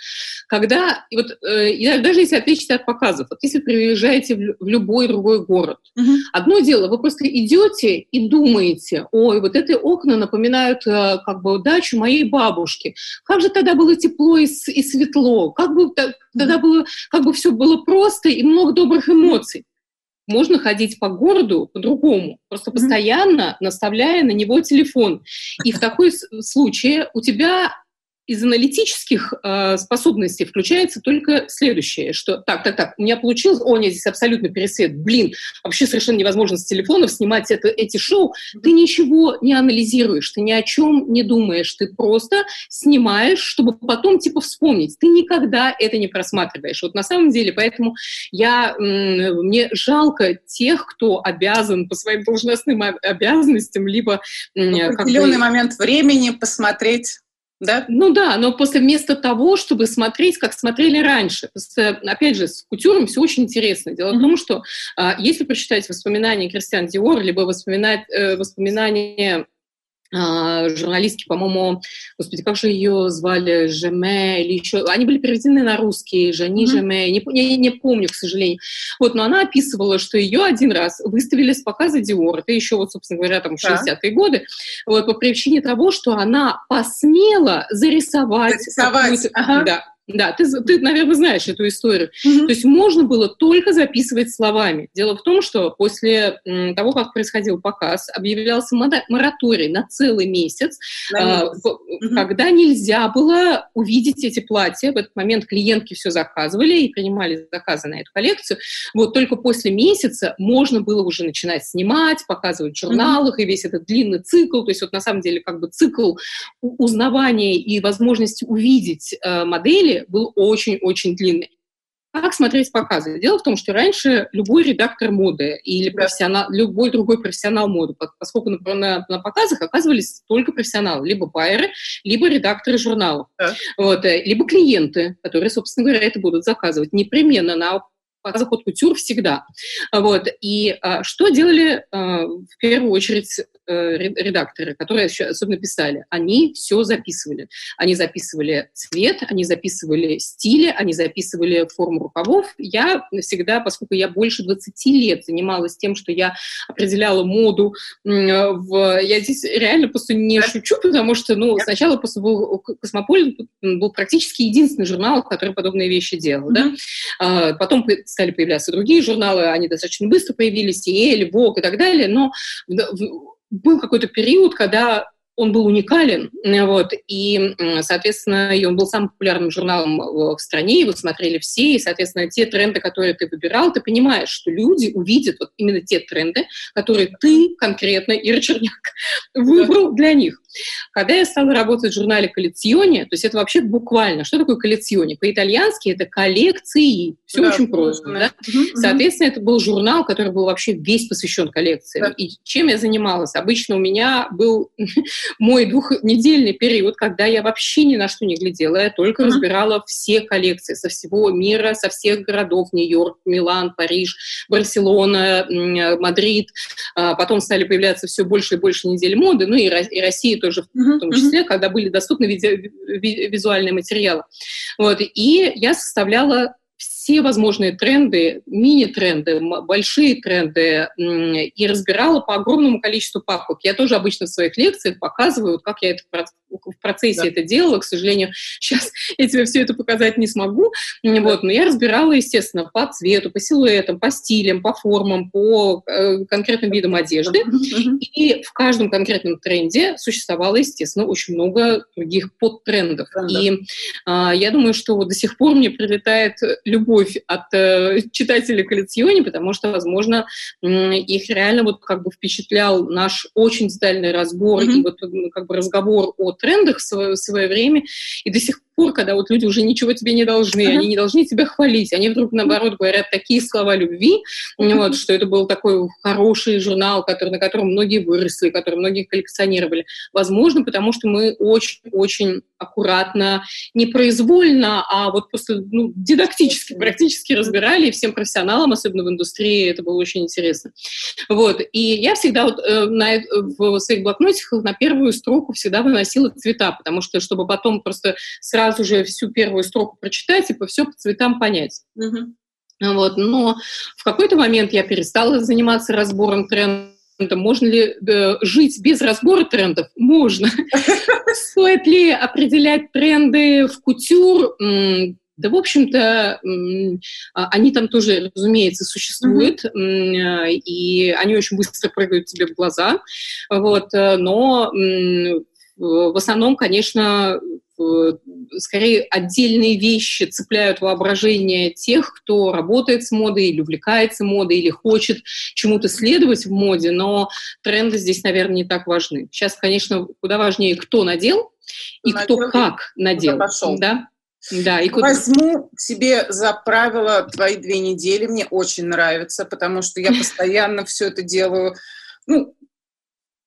когда, и вот, э, даже если отличить от показов, показов. Вот если приезжаете в, любой другой город, угу. одно дело, вы просто идете и думаете, ой, вот эти окна напоминают э, как бы дачу моей бабушки. Как же тогда было тепло и, и светло, как бы тогда было, как бы все было просто и много добрых эмоций. можно ходить по городу по-другому, просто постоянно наставляя на него телефон. И в такой случае у тебя из аналитических э, способностей включается только следующее, что так, так, так, у меня получилось, о, нет, здесь абсолютно пересвет, блин, вообще совершенно невозможно с телефонов снимать это, эти шоу, ты ничего не анализируешь, ты ни о чем не думаешь, ты просто снимаешь, чтобы потом типа вспомнить, ты никогда это не просматриваешь. Вот на самом деле, поэтому я, мне жалко тех, кто обязан по своим должностным обязанностям, либо... В определенный момент времени посмотреть да? Ну да, но после вместо того, чтобы смотреть, как смотрели раньше. Просто, опять же, с кутюром все очень интересно. Дело mm-hmm. в том, что а, если прочитать воспоминания Кристиан Диор, либо воспоминать, э, воспоминания журналистки, по-моему, господи, как же ее звали, Жеме или еще, они были переведены на русский, Жани mm-hmm. Жеме, не, не, не помню, к сожалению. Вот, но она описывала, что ее один раз выставили с показа Диор, это еще вот, собственно говоря, там 60-е да. годы, вот, по причине того, что она посмела зарисовать, зарисовать. Ага. Да, да, ты, ты, наверное, знаешь эту историю. Mm-hmm. То есть можно было только записывать словами. Дело в том, что после того, как происходил показ, объявлялся мораторий на целый месяц, mm-hmm. э, когда нельзя было увидеть эти платья. В этот момент клиентки все заказывали и принимали заказы на эту коллекцию. Вот только после месяца можно было уже начинать снимать, показывать в журналах mm-hmm. и весь этот длинный цикл. То есть вот на самом деле как бы цикл узнавания и возможности увидеть э, модели был очень-очень длинный. Как смотреть показы? Дело в том, что раньше любой редактор моды или профессионал, любой другой профессионал моды, поскольку на, на, на показах оказывались только профессионалы, либо байеры, либо редакторы журналов, да. вот, э, либо клиенты, которые, собственно говоря, это будут заказывать непременно на показах от кутюр всегда. Вот. И а, что делали а, в первую очередь редакторы, которые особенно писали, они все записывали. Они записывали цвет, они записывали стили, они записывали форму рукавов. Я всегда, поскольку я больше 20 лет занималась тем, что я определяла моду, в... я здесь реально просто не шучу, потому что ну, сначала просто был Космополит был практически единственный журнал, который подобные вещи делал. Да? А, потом стали появляться другие журналы, они достаточно быстро появились, и Эль, Вок и так далее, но был какой-то период, когда он был уникален, вот, и, соответственно, и он был самым популярным журналом в стране, его смотрели все, и, соответственно, те тренды, которые ты выбирал, ты понимаешь, что люди увидят вот именно те тренды, которые ты конкретно, Ира Черняк, выбрал для них. Когда я стала работать в журнале «Коллекционе», то есть это вообще буквально, что такое «Коллекционе»? По-итальянски это коллекции, все да, очень просто. Да? Угу, Соответственно, это был журнал, который был вообще весь посвящен коллекциям. Да. И чем я занималась? Обычно у меня был мой двухнедельный период, когда я вообще ни на что не глядела, я только угу. разбирала все коллекции со всего мира, со всех городов, Нью-Йорк, Милан, Париж, Барселона, Мадрид. А потом стали появляться все больше и больше недель моды, ну и Россия тоже в том числе, когда были доступны визуальные материалы. Вот. И я составляла все возможные тренды, мини-тренды, большие тренды и разбирала по огромному количеству папок. Я тоже обычно в своих лекциях показываю, как я это в процессе да. это делала. К сожалению, сейчас я тебе все это показать не смогу. Да. Вот, но я разбирала, естественно, по цвету, по силуэтам, по стилям, по формам, по э, конкретным видам одежды. И в каждом конкретном тренде существовало, естественно, очень много других подтрендов. Да. И э, я думаю, что вот до сих пор мне прилетает любовь от э, читателей коллекционе, потому что, возможно, э, их реально вот как бы впечатлял наш очень детальный разбор mm-hmm. и вот как бы разговор о трендах в свое, в свое время, и до сих пор, когда вот люди уже ничего тебе не должны, uh-huh. они не должны тебя хвалить, они вдруг, наоборот, говорят такие слова любви, uh-huh. вот, что это был такой хороший журнал, который, на котором многие выросли, который многие коллекционировали. Возможно, потому что мы очень-очень аккуратно, непроизвольно, а вот просто ну, дидактически практически разбирали, и всем профессионалам, особенно в индустрии, это было очень интересно. Вот. И я всегда вот, э, на, в своих блокнотиках на первую строку всегда выносила цвета, потому что, чтобы потом просто сразу сразу же всю первую строку прочитать и по все по цветам понять. Угу. Вот. Но в какой-то момент я перестала заниматься разбором трендов можно ли э, жить без разбора трендов? Можно. Стоит ли определять тренды в кутюр? Да, в общем-то, а, они там тоже, разумеется, существуют, mm-hmm. и они очень быстро прыгают тебе в глаза, вот, э, но в основном, конечно, скорее отдельные вещи цепляют воображение тех, кто работает с модой или увлекается модой, или хочет чему-то следовать в моде, но тренды здесь, наверное, не так важны. Сейчас, конечно, куда важнее, кто надел и надел, кто как надел. Пошел. Да? Да, и куда... Возьму себе за правило твои две недели. Мне очень нравится, потому что я постоянно все это делаю. Ну,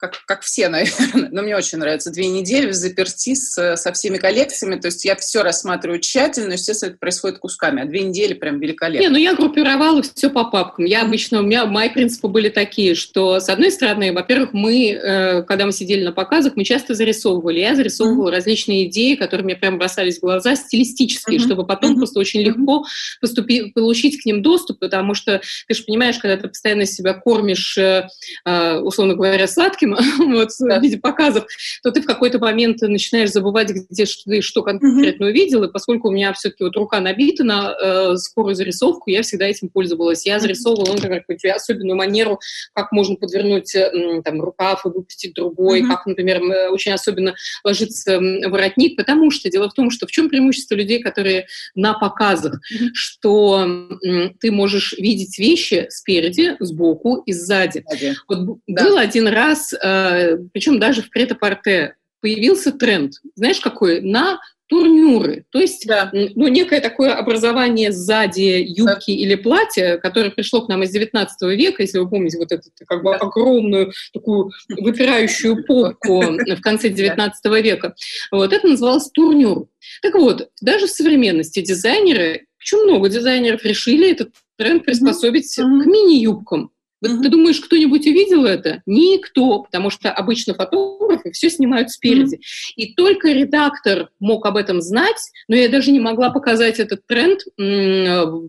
как, как все, наверное, но мне очень нравится, две недели в заперти с, со всеми коллекциями, то есть я все рассматриваю тщательно, естественно, это происходит кусками, а две недели прям великолепно. Не, ну я группировала все по папкам. Я обычно, у меня мои принципы были такие, что, с одной стороны, во-первых, мы, э, когда мы сидели на показах, мы часто зарисовывали. Я зарисовывала mm-hmm. различные идеи, которые мне прям бросались в глаза, стилистические, mm-hmm. чтобы потом mm-hmm. просто очень легко поступи, получить к ним доступ, потому что, ты же понимаешь, когда ты постоянно себя кормишь, э, э, условно говоря, сладким, фильм вот, да. в виде показов, то ты в какой-то момент начинаешь забывать, где ты что конкретно mm-hmm. увидел, и поскольку у меня все-таки вот рука набита на э, скорую зарисовку, я всегда этим пользовалась. Я зарисовывала, ну, например, какую-то особенную манеру, как можно подвернуть э, там, рукав и выпустить другой, как, например, очень особенно ложится воротник, потому что дело в том, что в чем преимущество людей, которые на показах, mm-hmm. что э, ты можешь видеть вещи спереди, сбоку и сзади. Okay. Вот да. был один раз Э, причем даже в прет-а-порте появился тренд, знаешь, какой? На турнюры. То есть, да. ну, некое такое образование сзади юбки да. или платья, которое пришло к нам из 19 века, если вы помните вот эту как бы огромную такую выпирающую попку в конце 19 века. Вот это называлось турнюр. Так вот, даже в современности дизайнеры, причем много дизайнеров решили этот тренд приспособить mm-hmm. к мини-юбкам. Вот mm-hmm. ты думаешь, кто-нибудь увидел это? Никто, потому что обычно фотографы все снимают спереди. Mm-hmm. И только редактор мог об этом знать, но я даже не могла показать этот тренд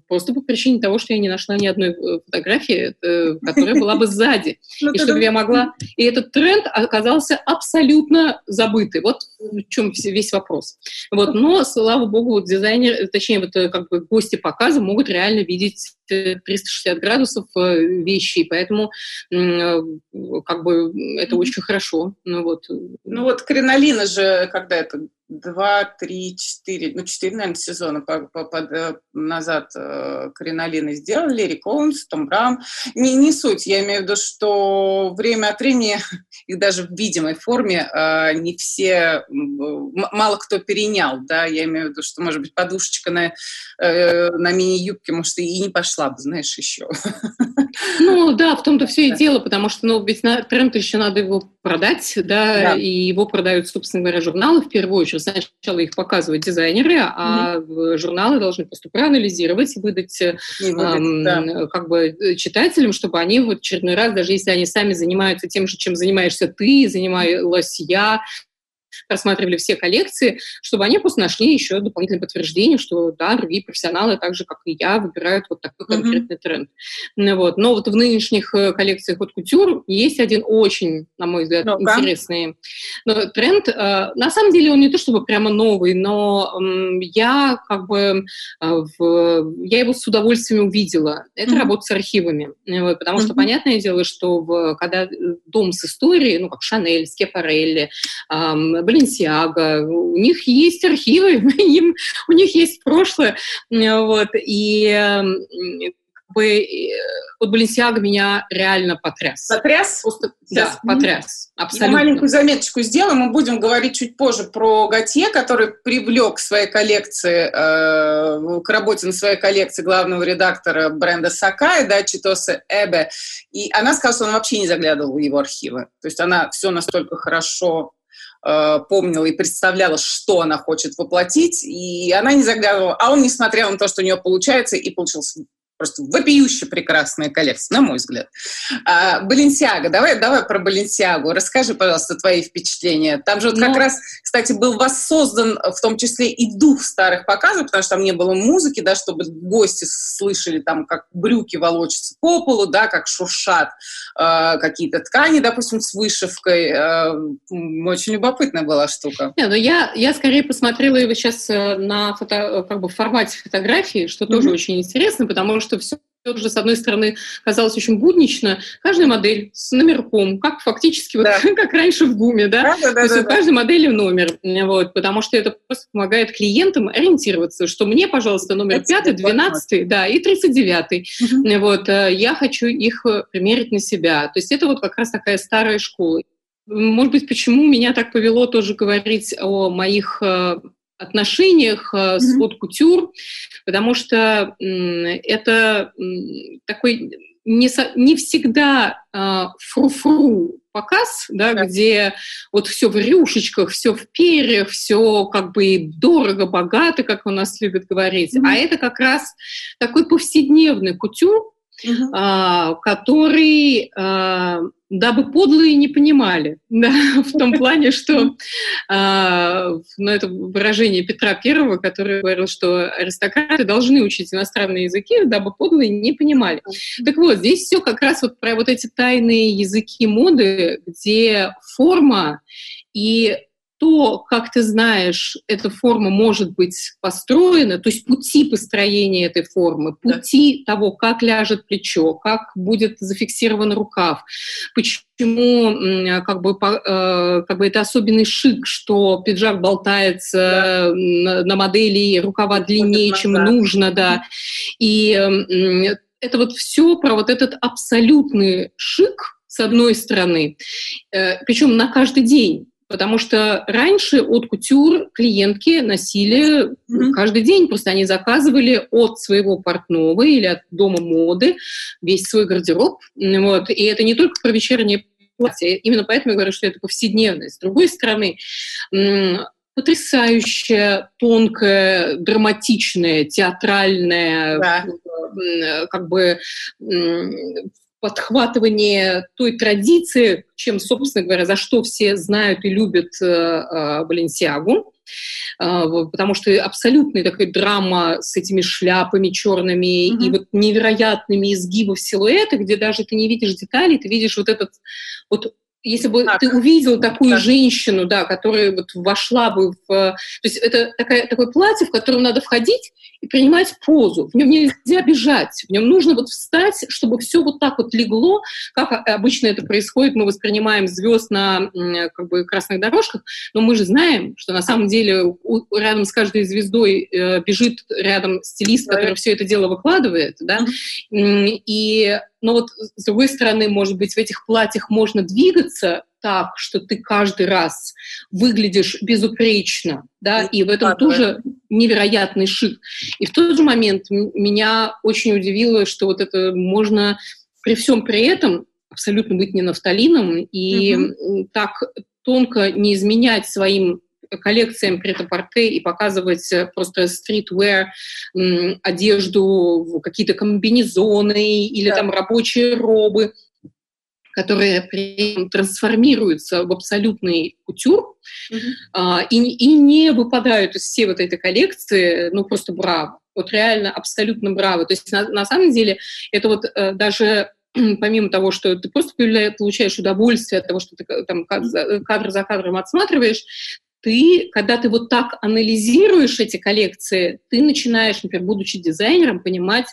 просто по причине того, что я не нашла ни одной э, фотографии, э, которая была бы сзади. Ну, и чтобы я могла... И этот тренд оказался абсолютно забытый. Вот в чем весь вопрос. Вот. Но, слава богу, дизайнер, точнее, вот э, как бы гости показа могут реально видеть 360 градусов э, вещи, поэтому э, как бы это очень хорошо. Ну вот, ну вот кринолина же, когда это два, три, четыре, ну, четыре, наверное, сезона по, по, по, э, назад э, Кринолины сделали, Лерри Коунс, Том Браун. Не, не суть, я имею в виду, что время от времени, их даже в видимой форме, э, не все, мало кто перенял, да, я имею в виду, что, может быть, подушечка на, э, на мини-юбке, может, и не пошла бы, знаешь, еще. Ну, да, в том-то все и дело, потому что, ну, ведь на тренд еще надо его продать, да, да, и его продают, собственно говоря, журналы в первую очередь, сначала их показывают дизайнеры, а mm-hmm. журналы должны просто проанализировать и выдать, и выдать эм, да. как бы читателям, чтобы они в очередной раз, даже если они сами занимаются тем же, чем занимаешься ты, занималась я, просматривали все коллекции, чтобы они просто нашли еще дополнительное подтверждение, что да, другие профессионалы, так же, как и я, выбирают вот такой конкретный mm-hmm. тренд. Ну вот. Но вот в нынешних э, коллекциях от кутюр есть один очень, на мой взгляд, ну интересный но тренд. Э, на самом деле он не то чтобы прямо новый, но я как бы э, в, я его с удовольствием увидела. Это mm-hmm. работа с архивами. Вот, потому mm-hmm. что понятное дело, что в, когда дом с историей, ну как Шанель, Скепарелли, Баленсиага, у них есть архивы, им, у них есть прошлое, вот, и бы э, вот Баленсиага меня реально потряс. Потряс? Просто, да, потряс. Абсолютно. Я маленькую заметочку сделаем. Мы будем говорить чуть позже про Готье, который привлек к своей коллекции, э, к работе на своей коллекции главного редактора бренда Сакай, да, Читоса Эбе. И она сказала, что она вообще не заглядывала в его архивы. То есть она все настолько хорошо помнила и представляла, что она хочет воплотить, и она не заглядывала, а он не смотрел на то, что у нее получается, и получился Просто вопиюще прекрасная коллекция, на мой взгляд. А, Баленсиага, давай, давай про Баленсиагу. Расскажи, пожалуйста, твои впечатления. Там же вот Но... как ну. раз, кстати, был воссоздан в том числе и дух старых показов, потому что там не было музыки, да, чтобы гости слышали там, как брюки волочатся по полу, да, как шуршат э, какие-то ткани, допустим, с вышивкой. Э, очень любопытная была штука. Не, ну я, я скорее посмотрела его сейчас э, на фото, как бы в формате фотографии, что mm-hmm. тоже очень интересно, потому что все же, с одной стороны, казалось очень буднично. Каждая модель с номерком, как фактически, да. вот, как раньше в ГУМе, да? да, да То есть да, у каждой модели номер, вот, потому что это просто помогает клиентам ориентироваться, что мне, пожалуйста, номер 5, 12, да, и 39. Угу. Вот, э, я хочу их э, примерить на себя. То есть это вот как раз такая старая школа. Может быть, почему меня так повело тоже говорить о моих э, отношениях mm-hmm. с вот кутюр, потому что это такой не, со, не всегда э, фру-фру показ, да, да, где вот все в рюшечках, все в перьях, все как бы дорого, богато, как у нас любят говорить, mm-hmm. а это как раз такой повседневный кутюр, mm-hmm. э, который э, дабы подлые не понимали, да, в том плане, что, э, ну, это выражение Петра Первого, который говорил, что аристократы должны учить иностранные языки, дабы подлые не понимали. Так вот, здесь все как раз вот про вот эти тайные языки моды, где форма и то, как ты знаешь, эта форма может быть построена, то есть пути построения этой формы, пути да. того, как ляжет плечо, как будет зафиксирован рукав, почему как бы, э, как бы это особенный шик, что пиджак болтается да. на, на модели, рукава длиннее, чем нужно, да, и это вот все про вот этот абсолютный шик, с одной стороны, э, причем на каждый день. Потому что раньше от кутюр клиентки носили mm-hmm. каждый день, просто они заказывали от своего портного или от дома моды весь свой гардероб. Вот. И это не только про вечернее платье, именно поэтому я говорю, что это повседневность. С другой стороны, потрясающая, тонкая, драматичная, театральная, да. как бы подхватывание той традиции, чем, собственно говоря, за что все знают и любят э, э, Баленсиагу, э, потому что абсолютная такая драма с этими шляпами черными mm-hmm. и вот невероятными изгибов силуэта, где даже ты не видишь деталей, ты видишь вот этот вот если бы так. ты увидел такую так. женщину, да, которая вот вошла бы в... То есть это такая, такое платье, в которое надо входить и принимать позу. В нем нельзя бежать, в нем нужно вот встать, чтобы все вот так вот легло, как обычно это происходит. Мы воспринимаем звезд на как бы красных дорожках, но мы же знаем, что на самом деле рядом с каждой звездой э, бежит рядом стилист, который все это дело выкладывает, да, и но вот с другой стороны, может быть, в этих платьях можно двигаться так, что ты каждый раз выглядишь безупречно, да, и в этом тоже невероятный шик. И в тот же момент меня очень удивило, что вот это можно при всем при этом абсолютно быть не нафталином и mm так тонко не изменять своим коллекциям прет-а-порте и показывать э, просто стритвер, одежду, какие-то комбинезоны или да. там рабочие робы, которые трансформируются в абсолютный кутюр mm-hmm. а, и, и не выпадают из всей вот этой коллекции, ну просто браво. Вот реально абсолютно браво. То есть на, на самом деле это вот э, даже помимо того, что ты просто получаешь удовольствие от того, что ты там кадр за кадром отсматриваешь, ты, когда ты вот так анализируешь эти коллекции, ты начинаешь, например, будучи дизайнером, понимать,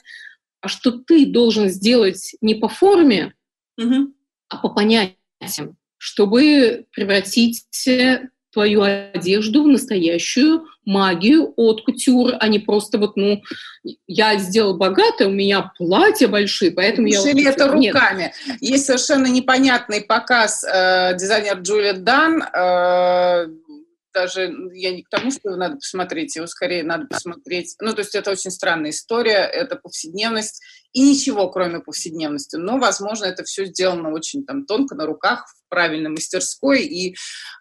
а что ты должен сделать не по форме, угу. а по понятиям, чтобы превратить твою одежду в настоящую магию от кутюр, а не просто вот, ну, я сделал богато, у меня платья большие, поэтому я... Это руками. Нет. Есть совершенно непонятный показ э, дизайнер Джулия Дан, э, даже я не к тому, что надо посмотреть, его скорее надо посмотреть. Ну, то есть это очень странная история, это повседневность, и ничего, кроме повседневности. Но, возможно, это все сделано очень там тонко, на руках, в правильной мастерской и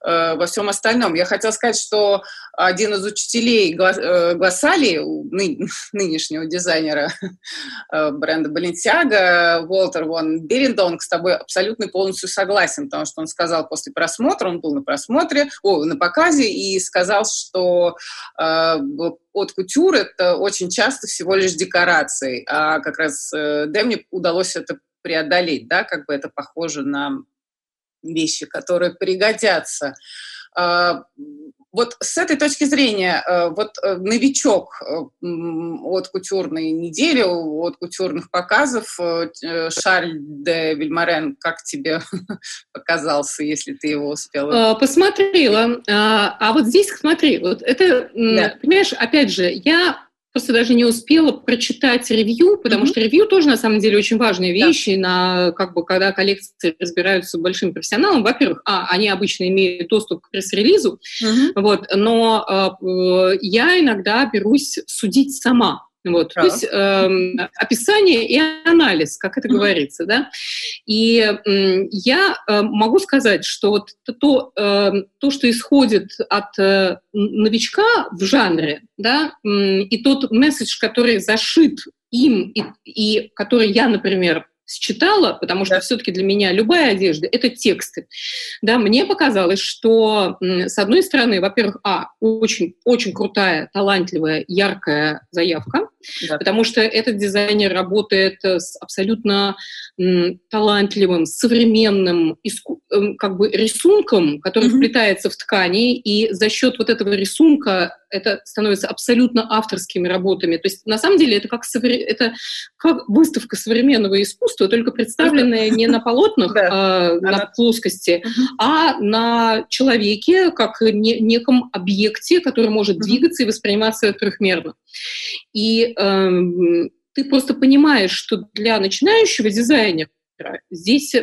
э, во всем остальном. Я хотела сказать, что один из учителей э, Глассали, ны, нынешнего дизайнера э, бренда Balenciaga, Уолтер Вон Берендон, с тобой абсолютно полностью согласен, потому что он сказал после просмотра, он был на просмотре, о, на показе, и сказал, что э, от кутюр это очень часто всего лишь декорации, а как раз э, Демне удалось это преодолеть, да, как бы это похоже на вещи, которые пригодятся. Вот с этой точки зрения, э, вот э, новичок э, от кутюрной недели, от кутюрных показов, Шарль де Вильмарен, как тебе показался, если ты его успела? Посмотрела. А, а вот здесь, смотри, вот это, да. понимаешь, опять же, я просто даже не успела прочитать ревью, потому mm-hmm. что ревью тоже на самом деле очень важные вещи, да. на как бы когда коллекции разбираются большим профессионалом. Во-первых, а они обычно имеют доступ к пресс-релизу, mm-hmm. вот, но э, я иногда берусь судить сама. Вот, то есть э, описание и анализ, как это mm-hmm. говорится, да. И э, я э, могу сказать, что вот то, э, то, что исходит от э, новичка в жанре, да, э, и тот месседж, который зашит им, и, и который я, например, считала, потому что да. все-таки для меня любая одежда — это тексты. Да, мне показалось, что, с одной стороны, во-первых, а, очень, очень крутая, талантливая, яркая заявка, да. потому что этот дизайнер работает с абсолютно м, талантливым, современным иску- эм, как бы рисунком, который mm-hmm. вплетается в ткани, и за счет вот этого рисунка это становится абсолютно авторскими работами. То есть на самом деле это как, это как выставка современного искусства, только представленная не на полотнах, а на плоскости, а на человеке, как неком объекте, который может двигаться и восприниматься трехмерно. И эм, ты просто понимаешь, что для начинающего дизайнера Здесь,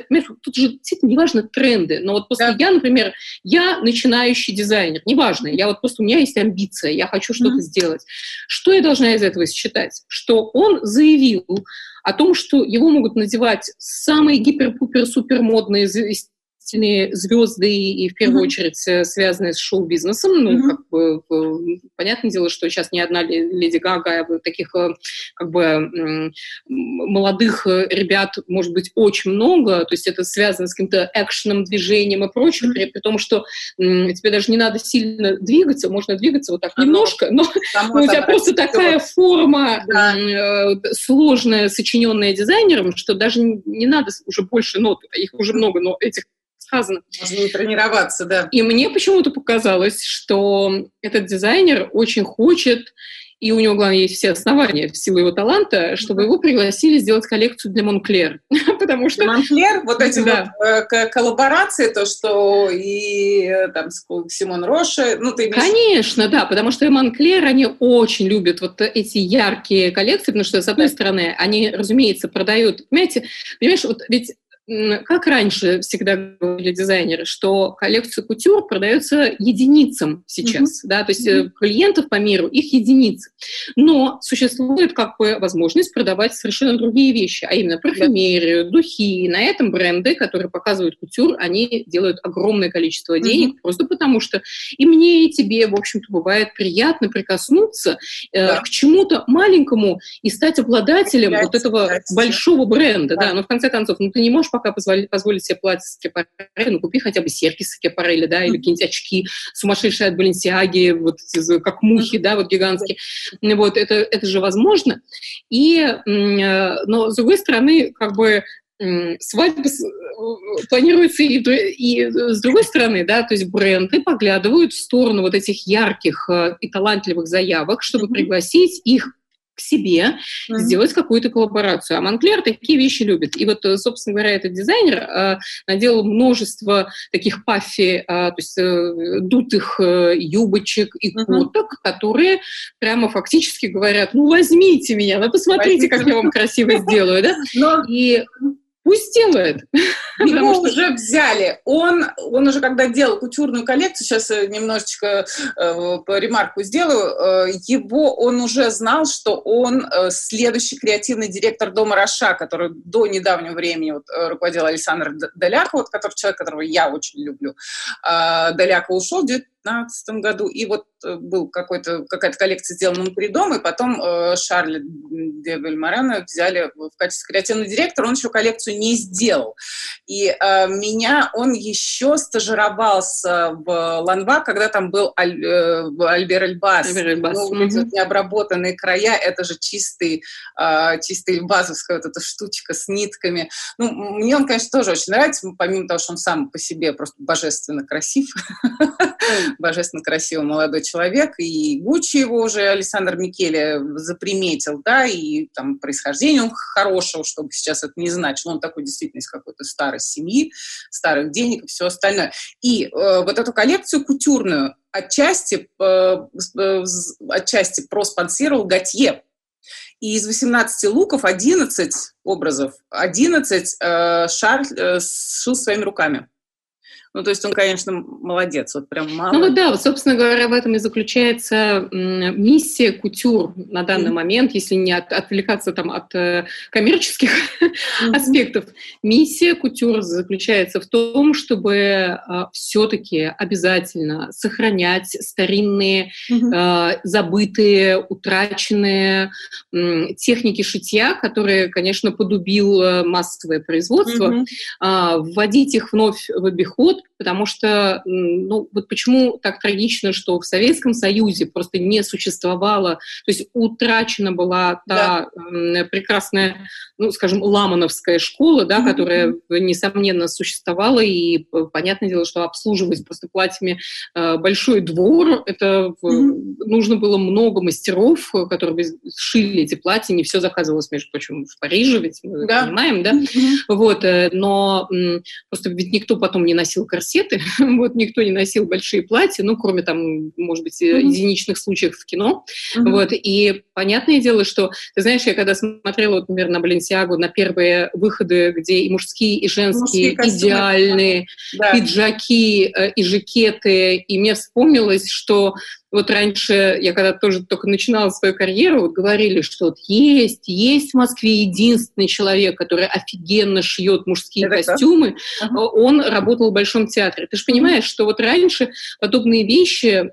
тут же действительно неважно тренды, но вот просто да. я, например, я начинающий дизайнер, неважно, я вот просто, у меня есть амбиция, я хочу что-то mm-hmm. сделать. Что я должна из этого считать? Что он заявил о том, что его могут надевать самые гипер-пупер-супер модные отечественные звезды и в первую mm-hmm. очередь э, связанные с шоу-бизнесом. Ну, mm-hmm. как бы, понятное дело, что сейчас ни одна Леди Гага, а таких э, как бы молодых э, ребят может быть очень много, то есть это связано с каким-то экшеном, движением и прочим, mm-hmm. при, при том, что тебе даже не надо сильно двигаться, можно двигаться вот так Оно немножко, но, но у тебя просто такая форма да. сложная, сочиненная дизайнером, что даже не надо уже больше нот, их уже много, но этих сказано. Можно тренироваться, да. И мне почему-то показалось, что этот дизайнер очень хочет, и у него, главное, есть все основания в силу его таланта, чтобы его пригласили сделать коллекцию для Монклер. Потому что... Монклер, вот эти да. вот э, коллаборации, то, что и э, там Симон Роше, ну ты имеешь... Конечно, да, потому что и Монклер, они очень любят вот эти яркие коллекции, потому что, с одной стороны, они, разумеется, продают, понимаете, понимаешь, вот ведь как раньше всегда говорили дизайнеры, что коллекция кутюр продается единицам сейчас, mm-hmm. да, то есть mm-hmm. клиентов по миру их единицы. Но существует как бы возможность продавать совершенно другие вещи, а именно парфюмерию, духи. На этом бренды, которые показывают кутюр, они делают огромное количество денег, mm-hmm. просто потому что и мне, и тебе, в общем-то, бывает приятно прикоснуться э, да. к чему-то маленькому и стать обладателем Опять, вот этого кстати. большого бренда, да. да, но в конце концов, ну ты не можешь пока позволить, позволить себе платье с кепарелли, ну, купи хотя бы серьги с кепарелли, да, или какие-нибудь очки сумасшедшие от Баленсиаги, вот как мухи, да, вот гигантские. Вот, это, это же возможно. И, э, но, с другой стороны, как бы свадьба э, планируется и, и с другой стороны, да, то есть бренды поглядывают в сторону вот этих ярких э, и талантливых заявок, чтобы mm-hmm. пригласить их к себе, mm-hmm. сделать какую-то коллаборацию. А Монклер такие вещи любит. И вот, э, собственно говоря, этот дизайнер э, наделал множество таких паффи, э, то есть э, дутых э, юбочек и mm-hmm. коток, которые прямо фактически говорят, ну, возьмите меня, ну, посмотрите, как я вам красиво сделаю, да? И пусть делает. Его уже взяли. Он, он уже когда делал кутюрную коллекцию, сейчас немножечко э, ремарку сделаю, э, его он уже знал, что он э, следующий креативный директор Дома Роша, который до недавнего времени вот, э, руководил Александр Доляко, вот, который, человек, которого я очень люблю. Э, Доляко ушел в 2015 году, и вот э, был какой-то, какая-то коллекция сделана при дом, и потом э, Шарль де Бельмарена взяли в качестве креативного директора, он еще коллекцию не сделал. И э, меня он еще стажировался в Ланва, когда там был Аль, э, Альбер Эльбас. Альбер Эльбас. Ну, mm-hmm. вот необработанные края, это же чистый, э, чистый базовская вот эта штучка с нитками. Ну, мне он, конечно, тоже очень нравится, помимо того, что он сам по себе просто божественно красив. Божественно красивый молодой человек, и Гуччи его уже Александр Микеле заприметил, да, и там происхождение хорошего, чтобы сейчас это не значило, он такой действительно из какой-то старой семьи, старых денег и все остальное. И э, вот эту коллекцию кутюрную отчасти, э, э, отчасти проспонсировал Готье, и из 18 луков 11 образов, 11 э, Шарль э, сшил своими руками. Ну, то есть он, конечно, молодец, вот прям мало. Ну вот да, вот, собственно говоря, в этом и заключается миссия кутюр на данный mm-hmm. момент, если не от, отвлекаться там от э, коммерческих mm-hmm. аспектов. Миссия кутюр заключается в том, чтобы э, все-таки обязательно сохранять старинные, mm-hmm. э, забытые, утраченные э, техники шитья, которые, конечно, подубил массовое производство, mm-hmm. э, вводить их вновь в обиход, потому что, ну, вот почему так трагично, что в Советском Союзе просто не существовало, то есть утрачена была та да. прекрасная, ну, скажем, ламановская школа, да, mm-hmm. которая, несомненно, существовала, и понятное дело, что обслуживать просто платьями э, большой двор, это mm-hmm. нужно было много мастеров, которые бы шили эти платья, не все заказывалось, между прочим, в Париже, ведь мы да. понимаем, да, mm-hmm. вот, э, но просто ведь никто потом не носил корсеты, вот никто не носил большие платья, ну, кроме там, может быть, mm-hmm. единичных случаев в кино, mm-hmm. вот, и понятное дело, что, ты знаешь, я когда смотрела, вот, например, на Баленсиагу, на первые выходы, где и мужские, и женские, мужские идеальные да. пиджаки э, и жакеты, и мне вспомнилось, что вот раньше, я когда тоже только начинала свою карьеру, вот говорили, что вот есть, есть в Москве единственный человек, который офигенно шьет мужские Это костюмы, ага. он работал в Большом театре. Ты же понимаешь, что вот раньше подобные вещи,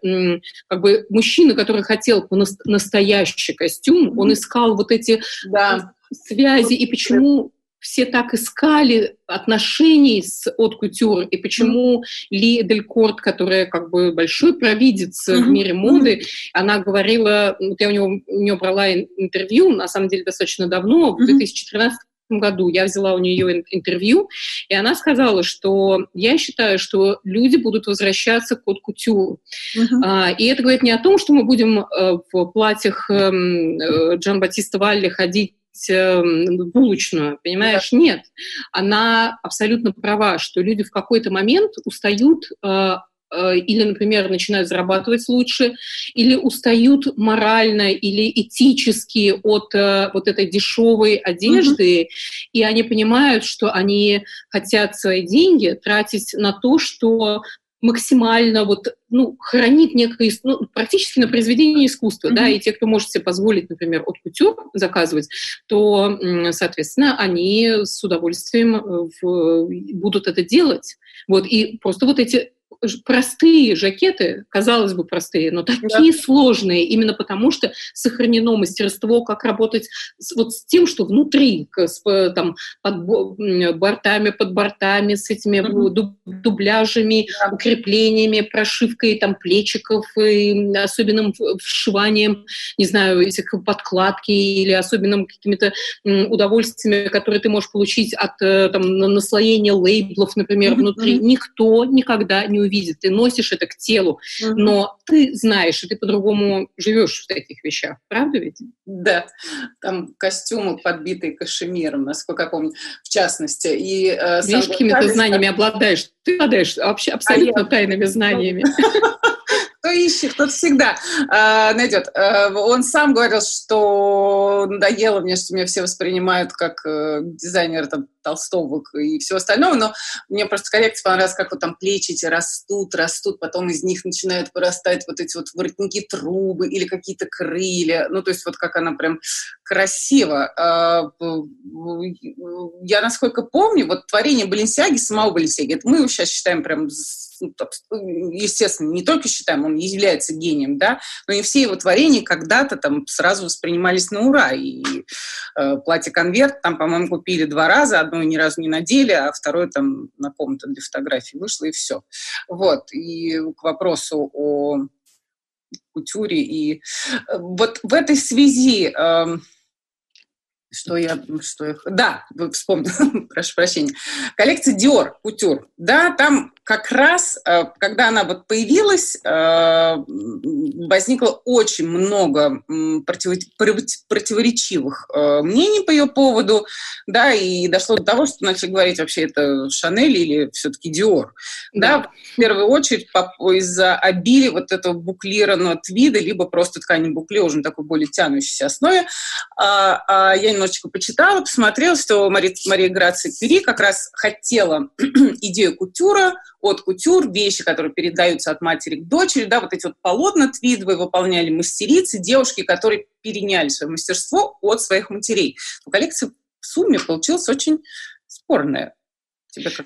как бы мужчина, который хотел настоящий костюм, он искал вот эти да. связи, и почему все так искали отношений с от кутюр, и почему mm-hmm. Ли Делькорт, которая как бы большой провидец mm-hmm. в мире моды, mm-hmm. она говорила, вот я у, него, у нее брала интервью, на самом деле достаточно давно, в 2014 году я взяла у нее интервью, и она сказала, что я считаю, что люди будут возвращаться к кутюру. Uh-huh. А, и это говорит не о том, что мы будем э, в платьях эм, э, Джан Батиста Валли ходить булочную, понимаешь? Да. Нет. Она абсолютно права, что люди в какой-то момент устают э, э, или, например, начинают зарабатывать лучше, или устают морально или этически от э, вот этой дешевой одежды, mm-hmm. и они понимают, что они хотят свои деньги тратить на то, что максимально вот, ну, хранит некое, ну, практически на произведение искусства, mm-hmm. да, и те, кто может себе позволить, например, от кутюр заказывать, то, соответственно, они с удовольствием э, в, будут это делать. Вот, и просто вот эти простые жакеты, казалось бы, простые, но такие да. сложные, именно потому что сохранено мастерство, как работать с, вот с тем, что внутри, с там, под бортами, под бортами, с этими mm-hmm. дубляжами, да. укреплениями, прошивкой там плечиков, и особенным вшиванием, не знаю, этих подкладки или особенным какими-то удовольствиями, которые ты можешь получить от э, там, наслоения лейблов, например, mm-hmm. внутри. Никто никогда не увидит видит, ты носишь это к телу, угу. но ты знаешь, и ты по-другому живешь в таких вещах, правда ведь? Да, там костюмы, подбитые кашемиром, насколько я помню, в частности. И, э, Видишь, какими-то знаниями обладаешь. Ты обладаешь вообще абсолютно а тайными знаниями. кто ищет, тот всегда э, найдет. Э, он сам говорил, что надоело мне, что меня все воспринимают как э, дизайнера там, толстовок и все остальное, но мне просто коллекция понравилась, как вот там плечи эти растут, растут, потом из них начинают вырастать вот эти вот воротники трубы или какие-то крылья, ну, то есть вот как она прям красиво. А, я, насколько помню, вот творение Баленсиаги, самого Баленсиаги, мы его сейчас считаем прям ну, естественно, не только считаем, он является гением, да, но и все его творения когда-то там сразу воспринимались на ура. И э, платье-конверт там, по-моему, купили два раза, одно ни разу не надели, а второе там на комнату для фотографий вышло, и все. Вот. И к вопросу о кутюре. И э, вот в этой связи... Э, что я, что я, да, вспомнила, прошу прощения, коллекция Dior Couture, да, там как раз, э, когда она вот появилась, э, возникло очень много противоречивых э, мнений по ее поводу, да, и дошло до того, что начали говорить вообще это Шанель или все-таки Диор. Да. да, в первую очередь из-за обилия вот этого буклированного твида, либо просто ткани букле уже на такой более тянущейся основе. А, а я немножечко почитала, посмотрела, что Мария, Мария Грация Пери как раз хотела идею кутюра от кутюр, вещи, которые передаются от матери к дочери, да, вот эти вот полотна твидовые выполняли мастерицы, девушки, которые переняли свое мастерство от своих матерей. Но коллекция в сумме получилась очень спорная.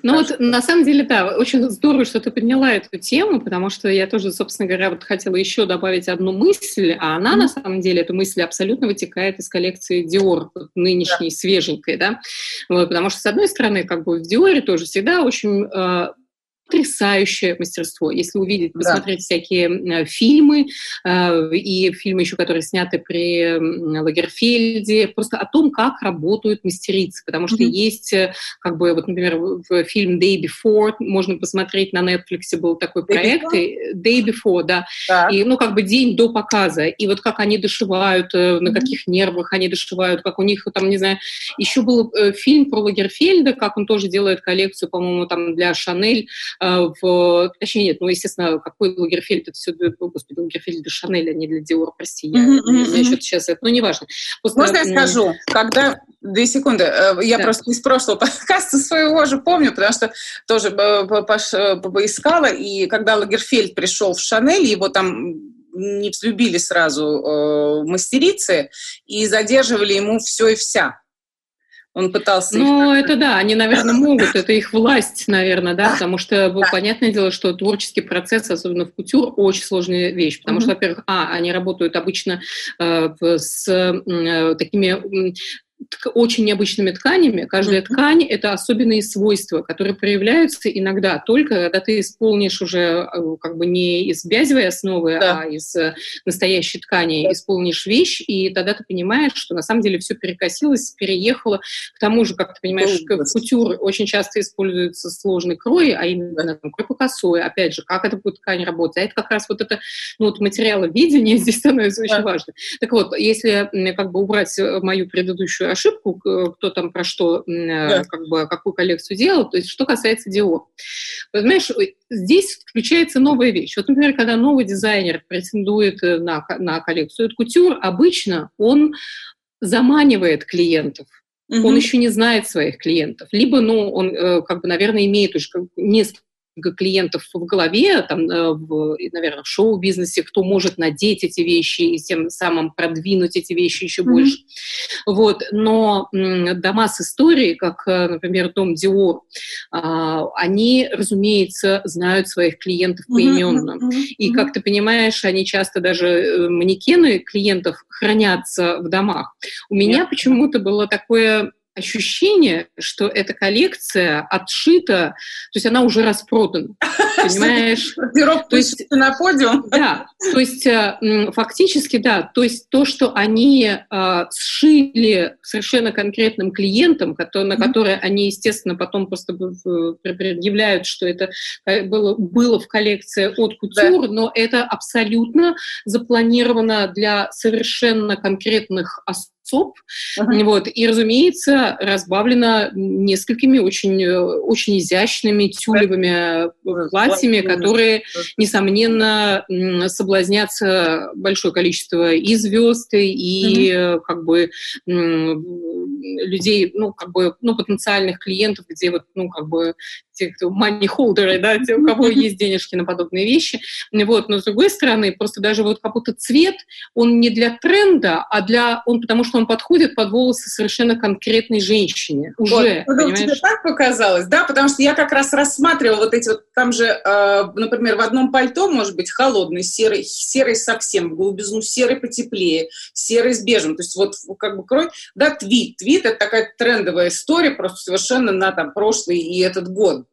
ну вот на самом деле, да, очень здорово, что ты подняла эту тему, потому что я тоже, собственно говоря, вот хотела еще добавить одну мысль, а она mm-hmm. на самом деле, эта мысль абсолютно вытекает из коллекции Dior, нынешней, да. свеженькой, да, вот, потому что, с одной стороны, как бы в Dior тоже всегда очень э, потрясающее мастерство. Если увидеть, посмотреть да. всякие э, фильмы, э, и фильмы еще, которые сняты при Лагерфельде, просто о том, как работают мастерицы. Потому что mm-hmm. есть, э, как бы, вот, например, в фильм Day Before, можно посмотреть на Netflix, был такой Day проект. Before? Day Before, да. да. И, ну, как бы день до показа. И вот как они дошивают, mm-hmm. на каких нервах они дошивают, как у них, там, не знаю, еще был фильм про Лагерфельда, как он тоже делает коллекцию, по-моему, там для Шанель, в... Точнее, нет, ну, естественно, какой Лагерфельд, это все, господи, Лагерфельд для Шанель, а не для Диор, прости, я, mm-hmm. я что-то сейчас, ну, неважно. Просто, Можно я скажу, когда Две секунды. Э, я да. просто из прошлого подкаста своего же помню, потому что тоже поискала, и когда Лагерфельд пришел в Шанель, его там не взлюбили сразу э, мастерицы и задерживали ему все и вся. Он пытался... Ну, это да, они, наверное, могут, это их власть, наверное, да, потому что, да. понятное дело, что творческий процесс, особенно в кутюр, очень сложная вещь, потому mm-hmm. что, во-первых, а, они работают обычно э, с э, такими очень необычными тканями. Каждая mm-hmm. ткань — это особенные свойства, которые проявляются иногда только, когда ты исполнишь уже э, как бы не из бязевой основы, да. а из э, настоящей ткани, да. исполнишь вещь, и тогда ты понимаешь, что на самом деле все перекосилось, переехало. К тому же, как ты понимаешь, в кутюр очень часто используется сложный крой, а именно там, крой по косой. Опять же, как это будет ткань работать? А это как раз вот это ну, вот материаловедение здесь становится да. очень важно. Так вот, если как бы убрать э, мою предыдущую большую ошибку, кто там про что, э, да. как бы, какую коллекцию делал. То есть, что касается Dior. Понимаешь, здесь включается новая вещь. Вот, например, когда новый дизайнер претендует э, на, на коллекцию кутюр, обычно он заманивает клиентов. Угу. Он еще не знает своих клиентов. Либо, ну, он, э, как бы, наверное, имеет уже несколько клиентов в голове, там, э, в, наверное, в шоу-бизнесе, кто может надеть эти вещи и тем самым продвинуть эти вещи еще mm-hmm. больше. Вот. Но дома с историей, как, э, например, дом Диор, а, они, разумеется, знают своих клиентов поименно. Mm-hmm. И, как ты понимаешь, они часто даже э, манекены клиентов хранятся в домах. У меня yeah. почему-то было такое ощущение, что эта коллекция отшита, то есть она уже распродана. Понимаешь? То есть на подиум. Да, то есть э, фактически, да, то есть то, что они э, сшили совершенно конкретным клиентам, на которые они, естественно, потом просто предъявляют, что это э, было, было в коллекции от кутюр, но это абсолютно запланировано для совершенно конкретных основ ЦОП. Uh-huh. Вот, и, разумеется, разбавлено несколькими очень, очень изящными тюлевыми uh-huh. платьями, которые, несомненно, соблазнятся большое количество и звезд, и uh-huh. как бы людей, ну, как бы, ну, потенциальных клиентов, где вот, ну, как бы те, кто money да, те, у кого есть денежки на подобные вещи. Вот. Но с другой стороны, просто даже вот как будто цвет, он не для тренда, а для, он потому что он подходит под волосы совершенно конкретной женщине. Уже, вот, понимаешь? Тебе так показалось, да? Потому что я как раз рассматривала вот эти вот, там же, э, например, в одном пальто может быть холодный, серый, серый совсем, в голубизну серый потеплее, серый с бежем. То есть вот как бы кровь, да, твит. Твит — это такая трендовая история, просто совершенно на там прошлый и этот год.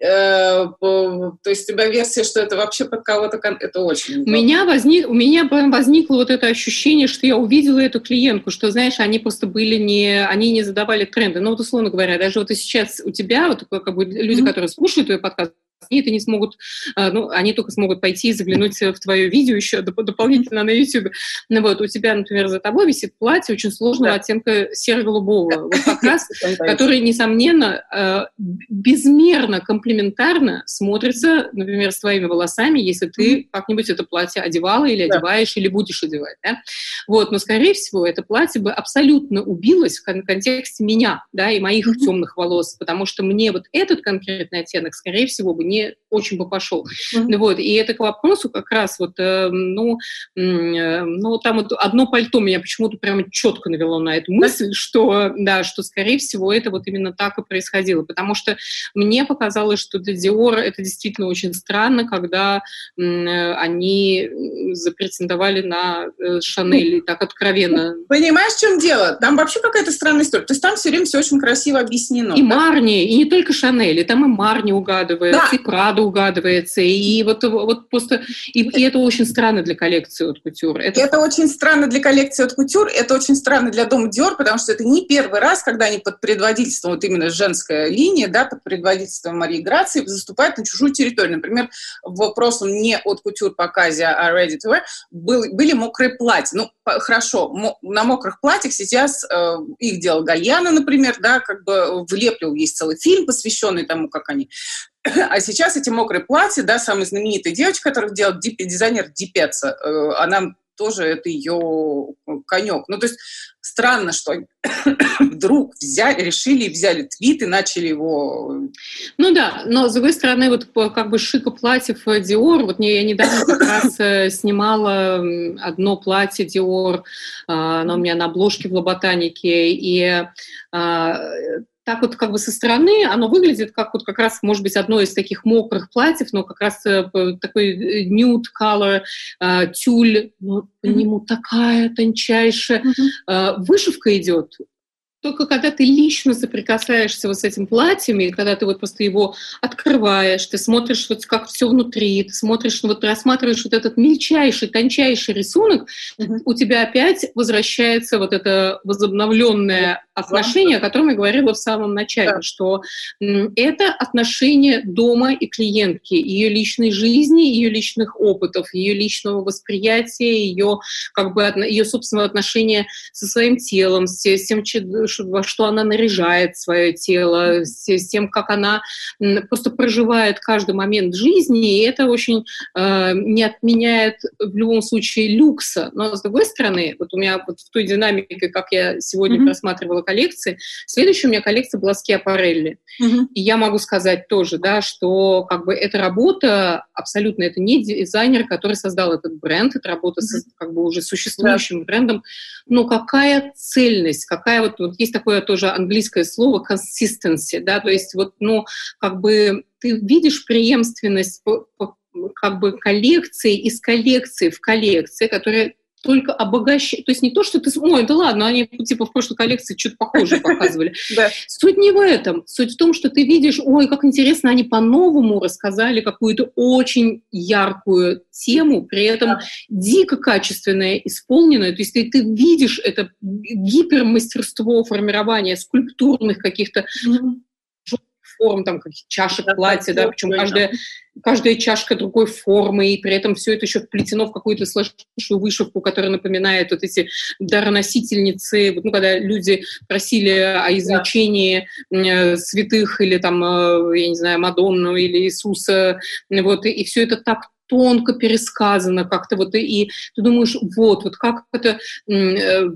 Э, то есть у тебя версия, что это вообще под кого-то, это очень... У меня, возник, у меня возникло вот это ощущение, что я увидела эту клиентку, что, знаешь, они просто были не... Они не задавали тренды. Ну, вот, условно говоря, даже вот и сейчас у тебя, вот как бы люди, mm-hmm. которые слушают твой подкаст, они это не смогут, а, ну, они только смогут пойти и заглянуть в твое видео еще дополнительно на YouTube. Ну, вот, у тебя, например, за тобой висит платье очень сложного да. оттенка серо-голубого, вот как раз, который, несомненно, а, безмерно комплементарно смотрится, например, с твоими волосами, если ты как-нибудь это платье одевала или одеваешь, или будешь одевать, да? Вот, но, скорее всего, это платье бы абсолютно убилось в контексте меня, да, и моих темных волос, потому что мне вот этот конкретный оттенок, скорее всего, бы не очень бы пошел. Mm-hmm. Вот, и это к вопросу как раз вот, э, ну, э, ну, там вот одно пальто меня почему-то прямо четко навело на эту мысль, что, да, что, скорее всего, это вот именно так и происходило, потому что мне показалось, что для Dior это действительно очень странно, когда э, они запретендовали на э, Шанель так откровенно. Понимаешь, в чем дело? Там вообще какая-то странная история. То есть там все время все очень красиво объяснено. И да? Марни, и не только Шанель, и там и Марни угадывается, да. и Прада угадывается, и вот, вот просто... И, и это очень странно для коллекции от Кутюр. Это... это очень странно для коллекции от Кутюр, это очень странно для Дома Диор, потому что это не первый раз, когда они под предводительством, вот именно женская линия, да, под предводительством Марии Грации заступают на чужую территорию. Например, в прошлом не от Кутюр показе, а Ready to Wear был, были мокрые платья. Ну, хорошо, на мокрых платьях сейчас э, их делал Гальяна, например, да, как бы в Лепле есть целый фильм, посвященный тому, как они а сейчас эти мокрые платья, да, самая знаменитая девочка, которая делает дизайнер Дипеца, э, она тоже это ее конек. Ну, то есть странно, что вдруг взяли, решили, взяли твит и начали его... Ну да, но с другой стороны, вот как бы шика платьев Dior, вот я недавно как раз э, снимала одно платье Dior, а, оно у меня на обложке в Лоботанике, и а, так вот как бы со стороны оно выглядит как вот как раз, может быть, одно из таких мокрых платьев, но как раз э, такой э, nude color, э, тюль, ну, по нему такая тончайшая. Mm-hmm. Вышивка идет только когда ты лично соприкасаешься вот с этим платьем, и когда ты вот просто его открываешь, ты смотришь вот как все внутри, ты смотришь, вот рассматриваешь вот этот мельчайший, тончайший рисунок, mm-hmm. у тебя опять возвращается вот это возобновленное отношение, о котором я говорила в самом начале, да. что это отношение дома и клиентки, ее личной жизни, ее личных опытов, ее личного восприятия, ее как бы ее собственного отношения со своим телом, с тем, во что она наряжает свое тело, с, с тем, как она просто проживает каждый момент жизни, и это очень э, не отменяет в любом случае люкса. Но с другой стороны, вот у меня вот в той динамике, как я сегодня mm-hmm. просматривала коллекции, следующая у меня коллекция была Скиапарелли. Mm-hmm. И я могу сказать тоже, да, что как бы эта работа абсолютно, это не дизайнер, который создал этот бренд, это работа mm-hmm. с как бы уже существующим yeah. брендом, но какая цельность, какая вот, вот есть такое тоже английское слово consistency, да, то есть вот, ну, как бы ты видишь преемственность по, по, как бы коллекции из коллекции в коллекции, которая только обогащает. То есть не то, что ты... Ой, да ладно, они типа в прошлой коллекции что-то похожее показывали. Суть не в этом. Суть в том, что ты видишь, ой, как интересно, они по-новому рассказали какую-то очень яркую тему, при этом дико качественное, исполненное. То есть ты, ты видишь это гипермастерство формирования скульптурных каких-то форм, там, как чашек, платья, да, причем каждая, каждая чашка другой формы, и при этом все это еще вплетено в какую-то сложнейшую вышивку, которая напоминает вот эти дароносительницы, ну, когда люди просили о излечении да. святых или там, э, я не знаю, Мадонну или Иисуса, вот, и, и все это так тонко пересказано как-то вот, и ты думаешь, вот, вот как это э,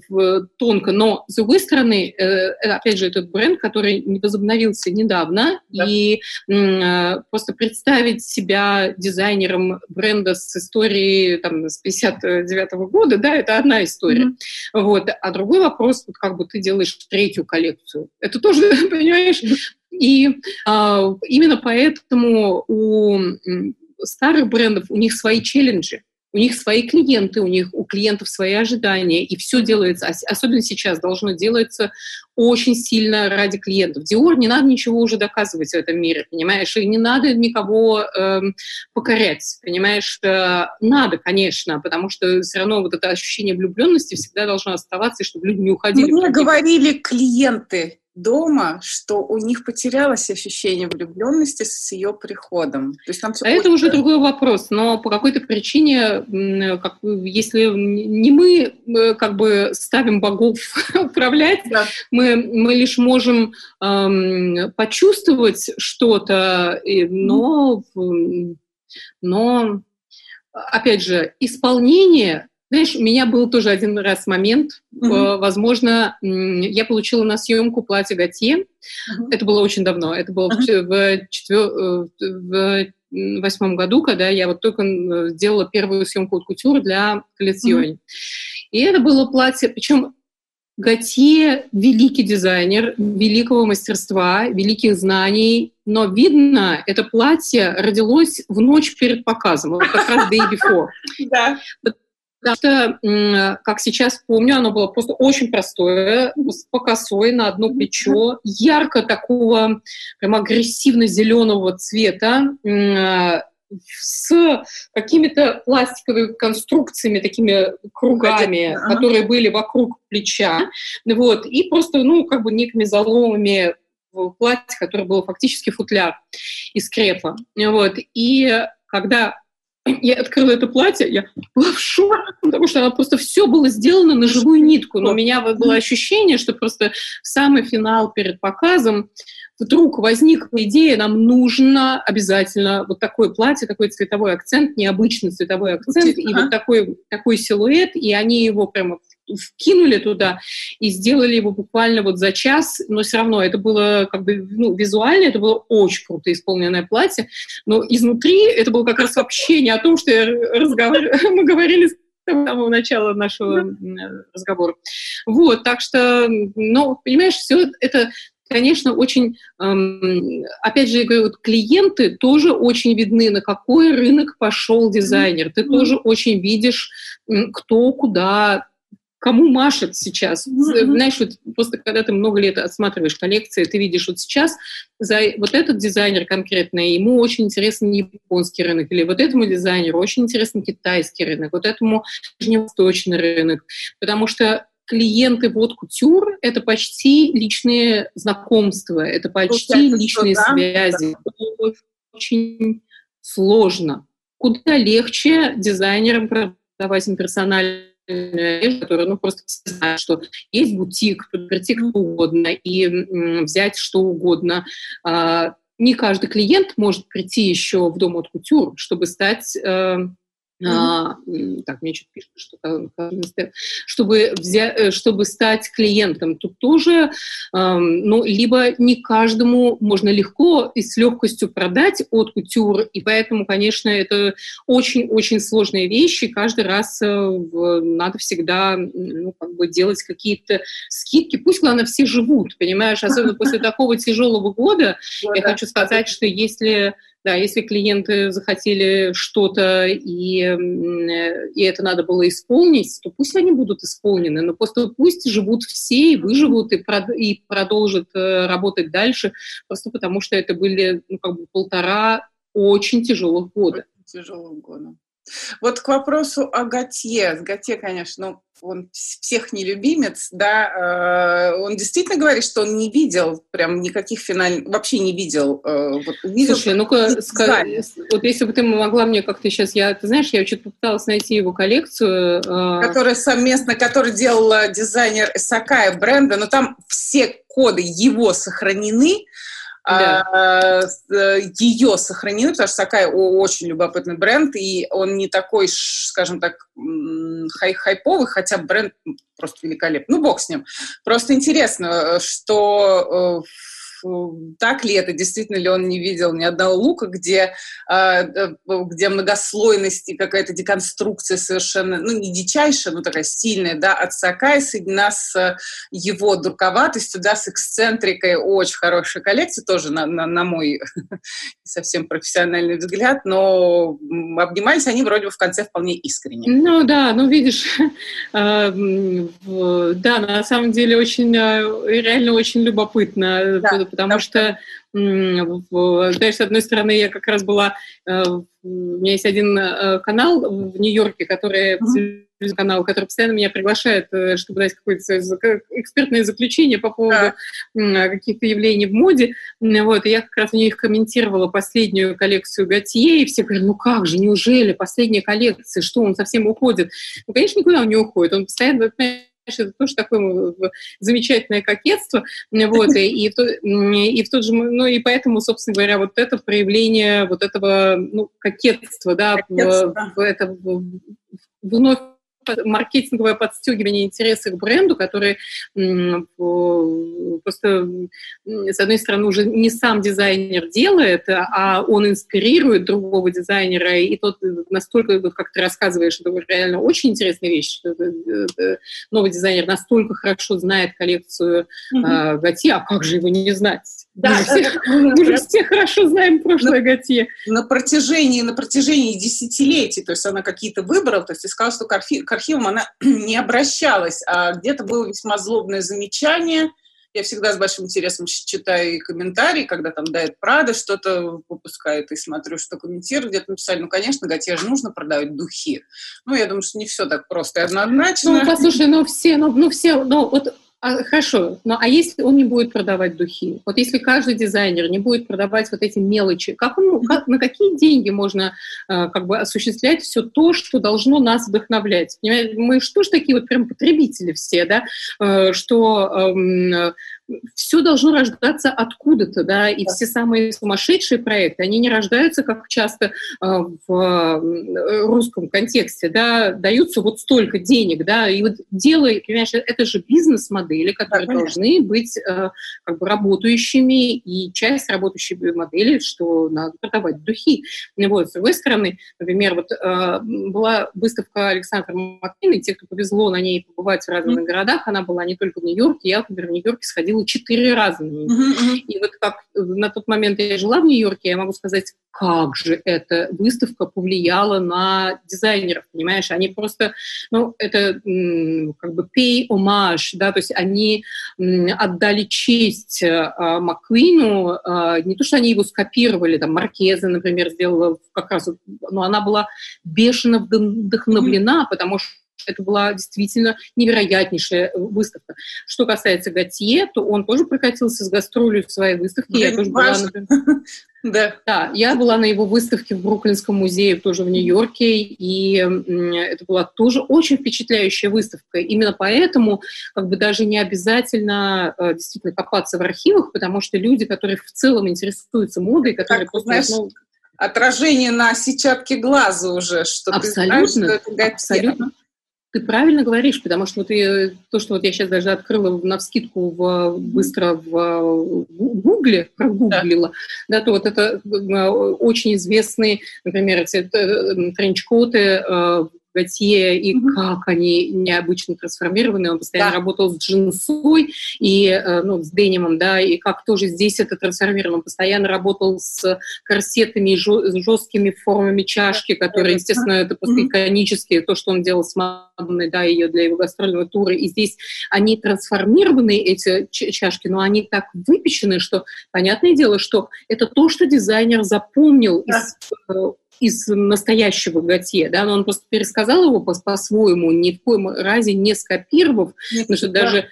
тонко. Но, с другой стороны, э, опять же, этот бренд, который не возобновился недавно, да. и э, просто представить себя дизайнером бренда с историей там, с 59 -го года, да, это одна история. Mm-hmm. Вот. А другой вопрос, вот как бы ты делаешь третью коллекцию. Это тоже, понимаешь, и а, именно поэтому у старых брендов у них свои челленджи, у них свои клиенты, у них у клиентов свои ожидания, и все делается, особенно сейчас, должно делаться очень сильно ради клиентов. Dior не надо ничего уже доказывать в этом мире, понимаешь, и не надо никого э, покорять, понимаешь, э, надо, конечно, потому что все равно вот это ощущение влюбленности всегда должно оставаться, и чтобы люди не уходили. Мне говорили клиенты, дома, что у них потерялось ощущение влюбленности с ее приходом. То есть там а это уже другой вопрос, но по какой-то причине, как, если не мы э, как бы ставим богов управлять, да. мы, мы лишь можем эм, почувствовать что-то, но, но опять же, исполнение знаешь, у меня был тоже один раз момент, mm-hmm. возможно, я получила на съемку платье Готье. Mm-hmm. Это было очень давно. Это было mm-hmm. в, четвер... Э, в восьмом году, когда я вот только сделала первую съемку от кутюр для коллекционе. Mm-hmm. И это было платье, причем Готье – великий дизайнер, великого мастерства, великих знаний, но видно, это платье родилось в ночь перед показом, вот как раз day before. Да. Потому что, как сейчас помню, оно было просто очень простое, по косой на одно плечо, ярко такого прям агрессивно-зеленого цвета, с какими-то пластиковыми конструкциями, такими кругами, ага. которые были вокруг плеча, вот, и просто, ну, как бы некими заломами в платье, которое было фактически футляр из крепа, вот, и когда я открыла это платье, я была в шоке, потому что оно просто все было сделано на живую нитку. Но у меня было ощущение, что просто в самый финал перед показом вдруг возникла идея, нам нужно обязательно вот такое платье, такой цветовой акцент, необычный цветовой акцент, и вот такой, такой силуэт, и они его прямо вкинули туда и сделали его буквально вот за час, но все равно это было как бы, ну, визуально это было очень круто исполненное платье, но изнутри это было как раз вообще не о том, что я разговаривала, мы говорили с самого начала нашего разговора. Вот, так что, ну, понимаешь, все это конечно, очень, эм, опять же, я говорю, вот клиенты тоже очень видны, на какой рынок пошел дизайнер. Ты тоже очень видишь, кто куда кому машет сейчас. Mm-hmm. Знаешь, вот просто когда ты много лет осматриваешь коллекции, ты видишь вот сейчас за вот этот дизайнер конкретно, ему очень интересен японский рынок, или вот этому дизайнеру очень интересен китайский рынок, вот этому ближневосточный рынок, потому что клиенты вот кутюр — это почти личные знакомства, это почти Получается, личные что, связи. Да? Очень сложно. Куда легче дизайнерам продавать им персональные вещь, которая, ну, просто знает, что есть бутик, прийти кто угодно и взять что угодно. А, не каждый клиент может прийти еще в дом от кутюр, чтобы стать э, а, так, мне что-то пишут, что чтобы, взять, э, чтобы стать клиентом, тут тоже, э, ну, либо не каждому можно легко и с легкостью продать от кутюр, и поэтому, конечно, это очень-очень сложные вещи, каждый раз э, надо всегда ну, как бы делать какие-то скидки, пусть, главное, все живут, понимаешь, особенно после такого тяжелого года, я хочу сказать, что если да, если клиенты захотели что-то, и, и это надо было исполнить, то пусть они будут исполнены, но просто пусть живут все и выживут, и, прод, и продолжат э, работать дальше, просто потому что это были ну, как бы полтора очень тяжелых года. Тяжелых года. Вот к вопросу о Готье. Готье, конечно, ну, он всех не любимец, да, э, он действительно говорит, что он не видел прям никаких финальных, вообще не видел. Э, вот, видел Слушай, ну-ка, вот если бы ты могла мне как-то сейчас, я, ты знаешь, я что-то попыталась найти его коллекцию. Э... Которая совместно, который делал дизайнер Сакая бренда, но там все коды его сохранены, да. Э, ее сохранены, потому что Сакай очень любопытный бренд, и он не такой, скажем так, хай хайповый, хотя бренд просто великолепный. Ну, бог с ним. Просто интересно, что э, так ли это, действительно ли он не видел ни одного лука, где, а, э, где многослойность и какая-то деконструкция совершенно, ну, не дичайшая, но такая стильная, да, от Сакая соединена с его дурковатостью, да, с эксцентрикой. Очень хорошая коллекция, тоже на, на, на мой совсем профессиональный взгляд, но обнимались они вроде бы в конце вполне искренне. Ну да, ну видишь, а, да, на самом деле очень, а, реально очень любопытно, да потому что, знаешь, с одной стороны, я как раз была, э, у меня есть один э, канал в Нью-Йорке, который канал, который постоянно меня приглашает, э, чтобы дать какое-то экспертное заключение по поводу да. каких-то явлений в моде. Вот, и я как раз у них комментировала последнюю коллекцию Готье, и все говорят, ну как же, неужели последняя коллекция, что он совсем уходит? Ну, конечно, никуда он не уходит, он постоянно это тоже такое замечательное кокетство, вот, и, и, в, и в тот же, ну, и поэтому, собственно говоря, вот это проявление вот этого, ну, кокетства, да, кокетство. В, в, это, в, вновь маркетинговое подстегивание интереса к бренду, который просто, с одной стороны, уже не сам дизайнер делает, а он инспирирует другого дизайнера, и тот настолько, как ты рассказываешь, это реально очень интересная вещь, что новый дизайнер настолько хорошо знает коллекцию mm-hmm. Готье, а как же его не знать? Да, мы, все, мы же все хорошо знаем прошлое на, Готье. На протяжении, на протяжении десятилетий, то есть она какие-то выбрала, то есть и сказала, что к, архи, к архивам она не обращалась, а где-то было весьма злобное замечание. Я всегда с большим интересом читаю комментарии, когда там Дает Прада что-то выпускает, и смотрю, что комментируют. Где-то написали, ну, конечно, Готье же нужно продавать духи. Ну, я думаю, что не все так просто и однозначно. Ну, послушай, ну, все, ну, ну все, ну, вот а, хорошо, но а если он не будет продавать духи? Вот если каждый дизайнер не будет продавать вот эти мелочи, как он, как, на какие деньги можно э, как бы осуществлять все то, что должно нас вдохновлять? Понимаете? Мы что ж такие вот прям потребители все, да, э, что э, все должно рождаться откуда-то, да, и все самые сумасшедшие проекты, они не рождаются, как часто э, в русском контексте, да, даются вот столько денег, да, и вот дело, понимаешь, это же бизнес-модели, которые да, должны быть э, как бы работающими, и часть работающей модели, что надо продавать духи. Вот, с другой стороны, например, вот э, была выставка Александра Маккина, те, кто повезло на ней побывать в разных mm-hmm. городах, она была не только в Нью-Йорке, я, например, в Нью-Йорке сходила ходила четыре раза нее. Uh-huh. И вот как на тот момент я жила в Нью-Йорке, я могу сказать, как же эта выставка повлияла на дизайнеров, понимаешь? Они просто, ну, это как бы pay homage, да, то есть они отдали честь э, Маккуину, э, не то, что они его скопировали, там, Маркеза, например, сделала как раз, но она была бешено вдохновлена, потому что это была действительно невероятнейшая выставка. Что касается Готье, то он тоже прокатился с гастролью в своей выставке. я тоже была, например, да. да, я была на его выставке в Бруклинском музее, тоже в Нью-Йорке, и это была тоже очень впечатляющая выставка. Именно поэтому как бы даже не обязательно э, действительно копаться в архивах, потому что люди, которые в целом интересуются модой, которые так, просто... Знаешь, ну, отражение на сетчатке глаза уже, что абсолютно, ты знаешь, что это абсолютно. Ты правильно говоришь, потому что вот и, то, что вот я сейчас даже открыла на вскидку в, быстро в Гугле, прогуглила, да. да, то вот это э, очень известные, например, эти э, тренчкоты Готье и mm-hmm. как они необычно трансформированы. Он постоянно да. работал с джинсой и э, ну, с денимом, да, и как тоже здесь это трансформировано. Он постоянно работал с корсетами и жесткими формами чашки, которые, естественно, это просто mm-hmm. иконические, то, что он делал с Мадонной, да, ее для его гастрольного тура. И здесь они трансформированы, эти чашки, но они так выпечены, что понятное дело, что это то, что дизайнер запомнил да. из э, из настоящего Готье, да, но он просто пересказал его по-своему, ни в коем разе не скопировав, Нет, потому что да. даже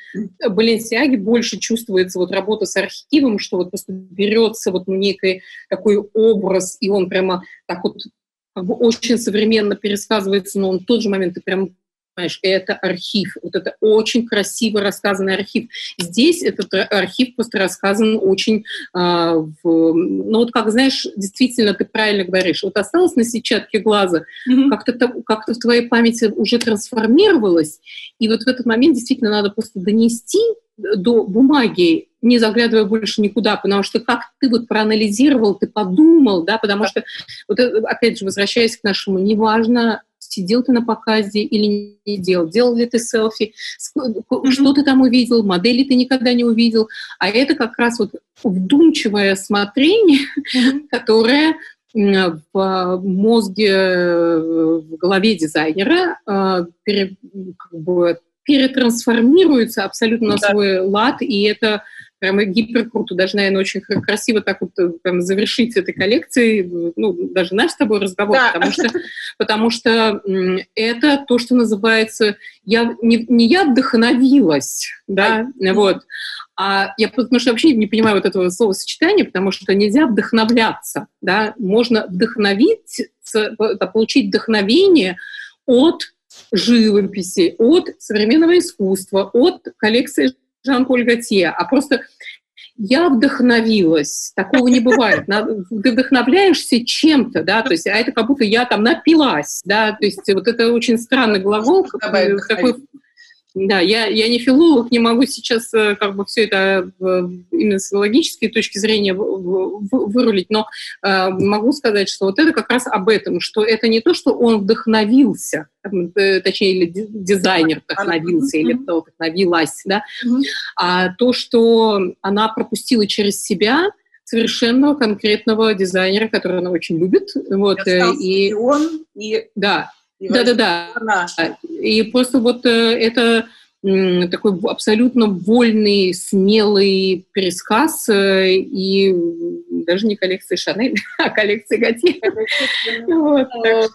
Баленсиаги больше чувствуется вот работа с архивом, что вот просто берется вот некий такой образ, и он прямо так вот как бы очень современно пересказывается, но он в тот же момент ты прям понимаешь, это архив. Вот это очень красиво рассказанный архив. Здесь этот архив просто рассказан очень, э, в, ну вот как, знаешь, действительно ты правильно говоришь, вот осталось на сетчатке глаза, mm-hmm. как-то как в твоей памяти уже трансформировалось, и вот в этот момент действительно надо просто донести до бумаги, не заглядывая больше никуда, потому что как ты вот проанализировал, ты подумал, да, потому что, вот опять же, возвращаясь к нашему, неважно, сидел ты на показе или не делал, делал ли ты селфи, что ты там увидел, модели ты никогда не увидел, а это как раз вот вдумчивое смотрение, которое в мозге, в голове дизайнера э, как бы перетрансформируется абсолютно на свой лад, и это прямо гипер круто, даже, наверное, очень красиво так вот э, прям завершить этой коллекцией, ну, даже наш с тобой разговор, да. потому что, потому что это то, что называется, я, не, не я вдохновилась, да, а, вот, а я потому что вообще не понимаю вот этого словосочетания, потому что нельзя вдохновляться, да, можно вдохновить, получить вдохновение от живописи, от современного искусства, от коллекции Жан-Поль Готье, а просто я вдохновилась. Такого не бывает. Ты вдохновляешься чем-то, да, то есть, а это как будто я там напилась, да, то есть вот это очень странный глагол, такой да, я, я не филолог, не могу сейчас э, как бы все это именно с логической точки зрения вырулить, но э, могу сказать, что вот это как раз об этом, что это не то, что он вдохновился, э, точнее, или дизайнер вдохновился, или кто вдохновилась, да, а то, что она пропустила через себя совершенно конкретного дизайнера, которого она очень любит. Вот, и он, и да, да-да-да. И просто вот э, это такой абсолютно вольный, смелый пересказ, э, и даже не коллекции Шанель, а коллекции Готье. Вот,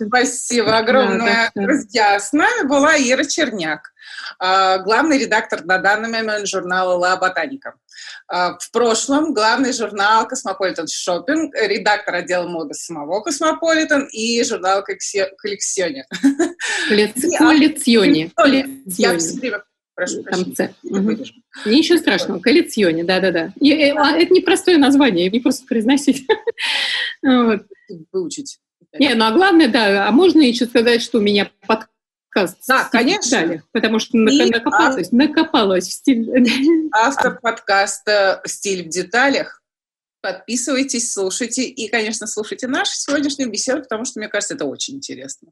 Спасибо огромное. Друзья, с нами была Ира Черняк, а, главный редактор на данный момент журнала «La Botanica». А, в прошлом главный журнал «Cosmopolitan Shopping», редактор отдела моды самого «Cosmopolitan» и журнал «Collezioni». Коллекционе. Я все время прошу прощения. Угу. Ничего страшного, коллекционе, да-да-да. Э, а, это непростое название, не просто произносить. Выучить. Не, ну а главное, да, а можно еще сказать, что у меня подкаст подкаст. Да, конечно. Потому что и накопалась, а... накопалась в стиль. Автор подкаста «Стиль в деталях». Подписывайтесь, слушайте и, конечно, слушайте нашу сегодняшнюю беседу, потому что, мне кажется, это очень интересно.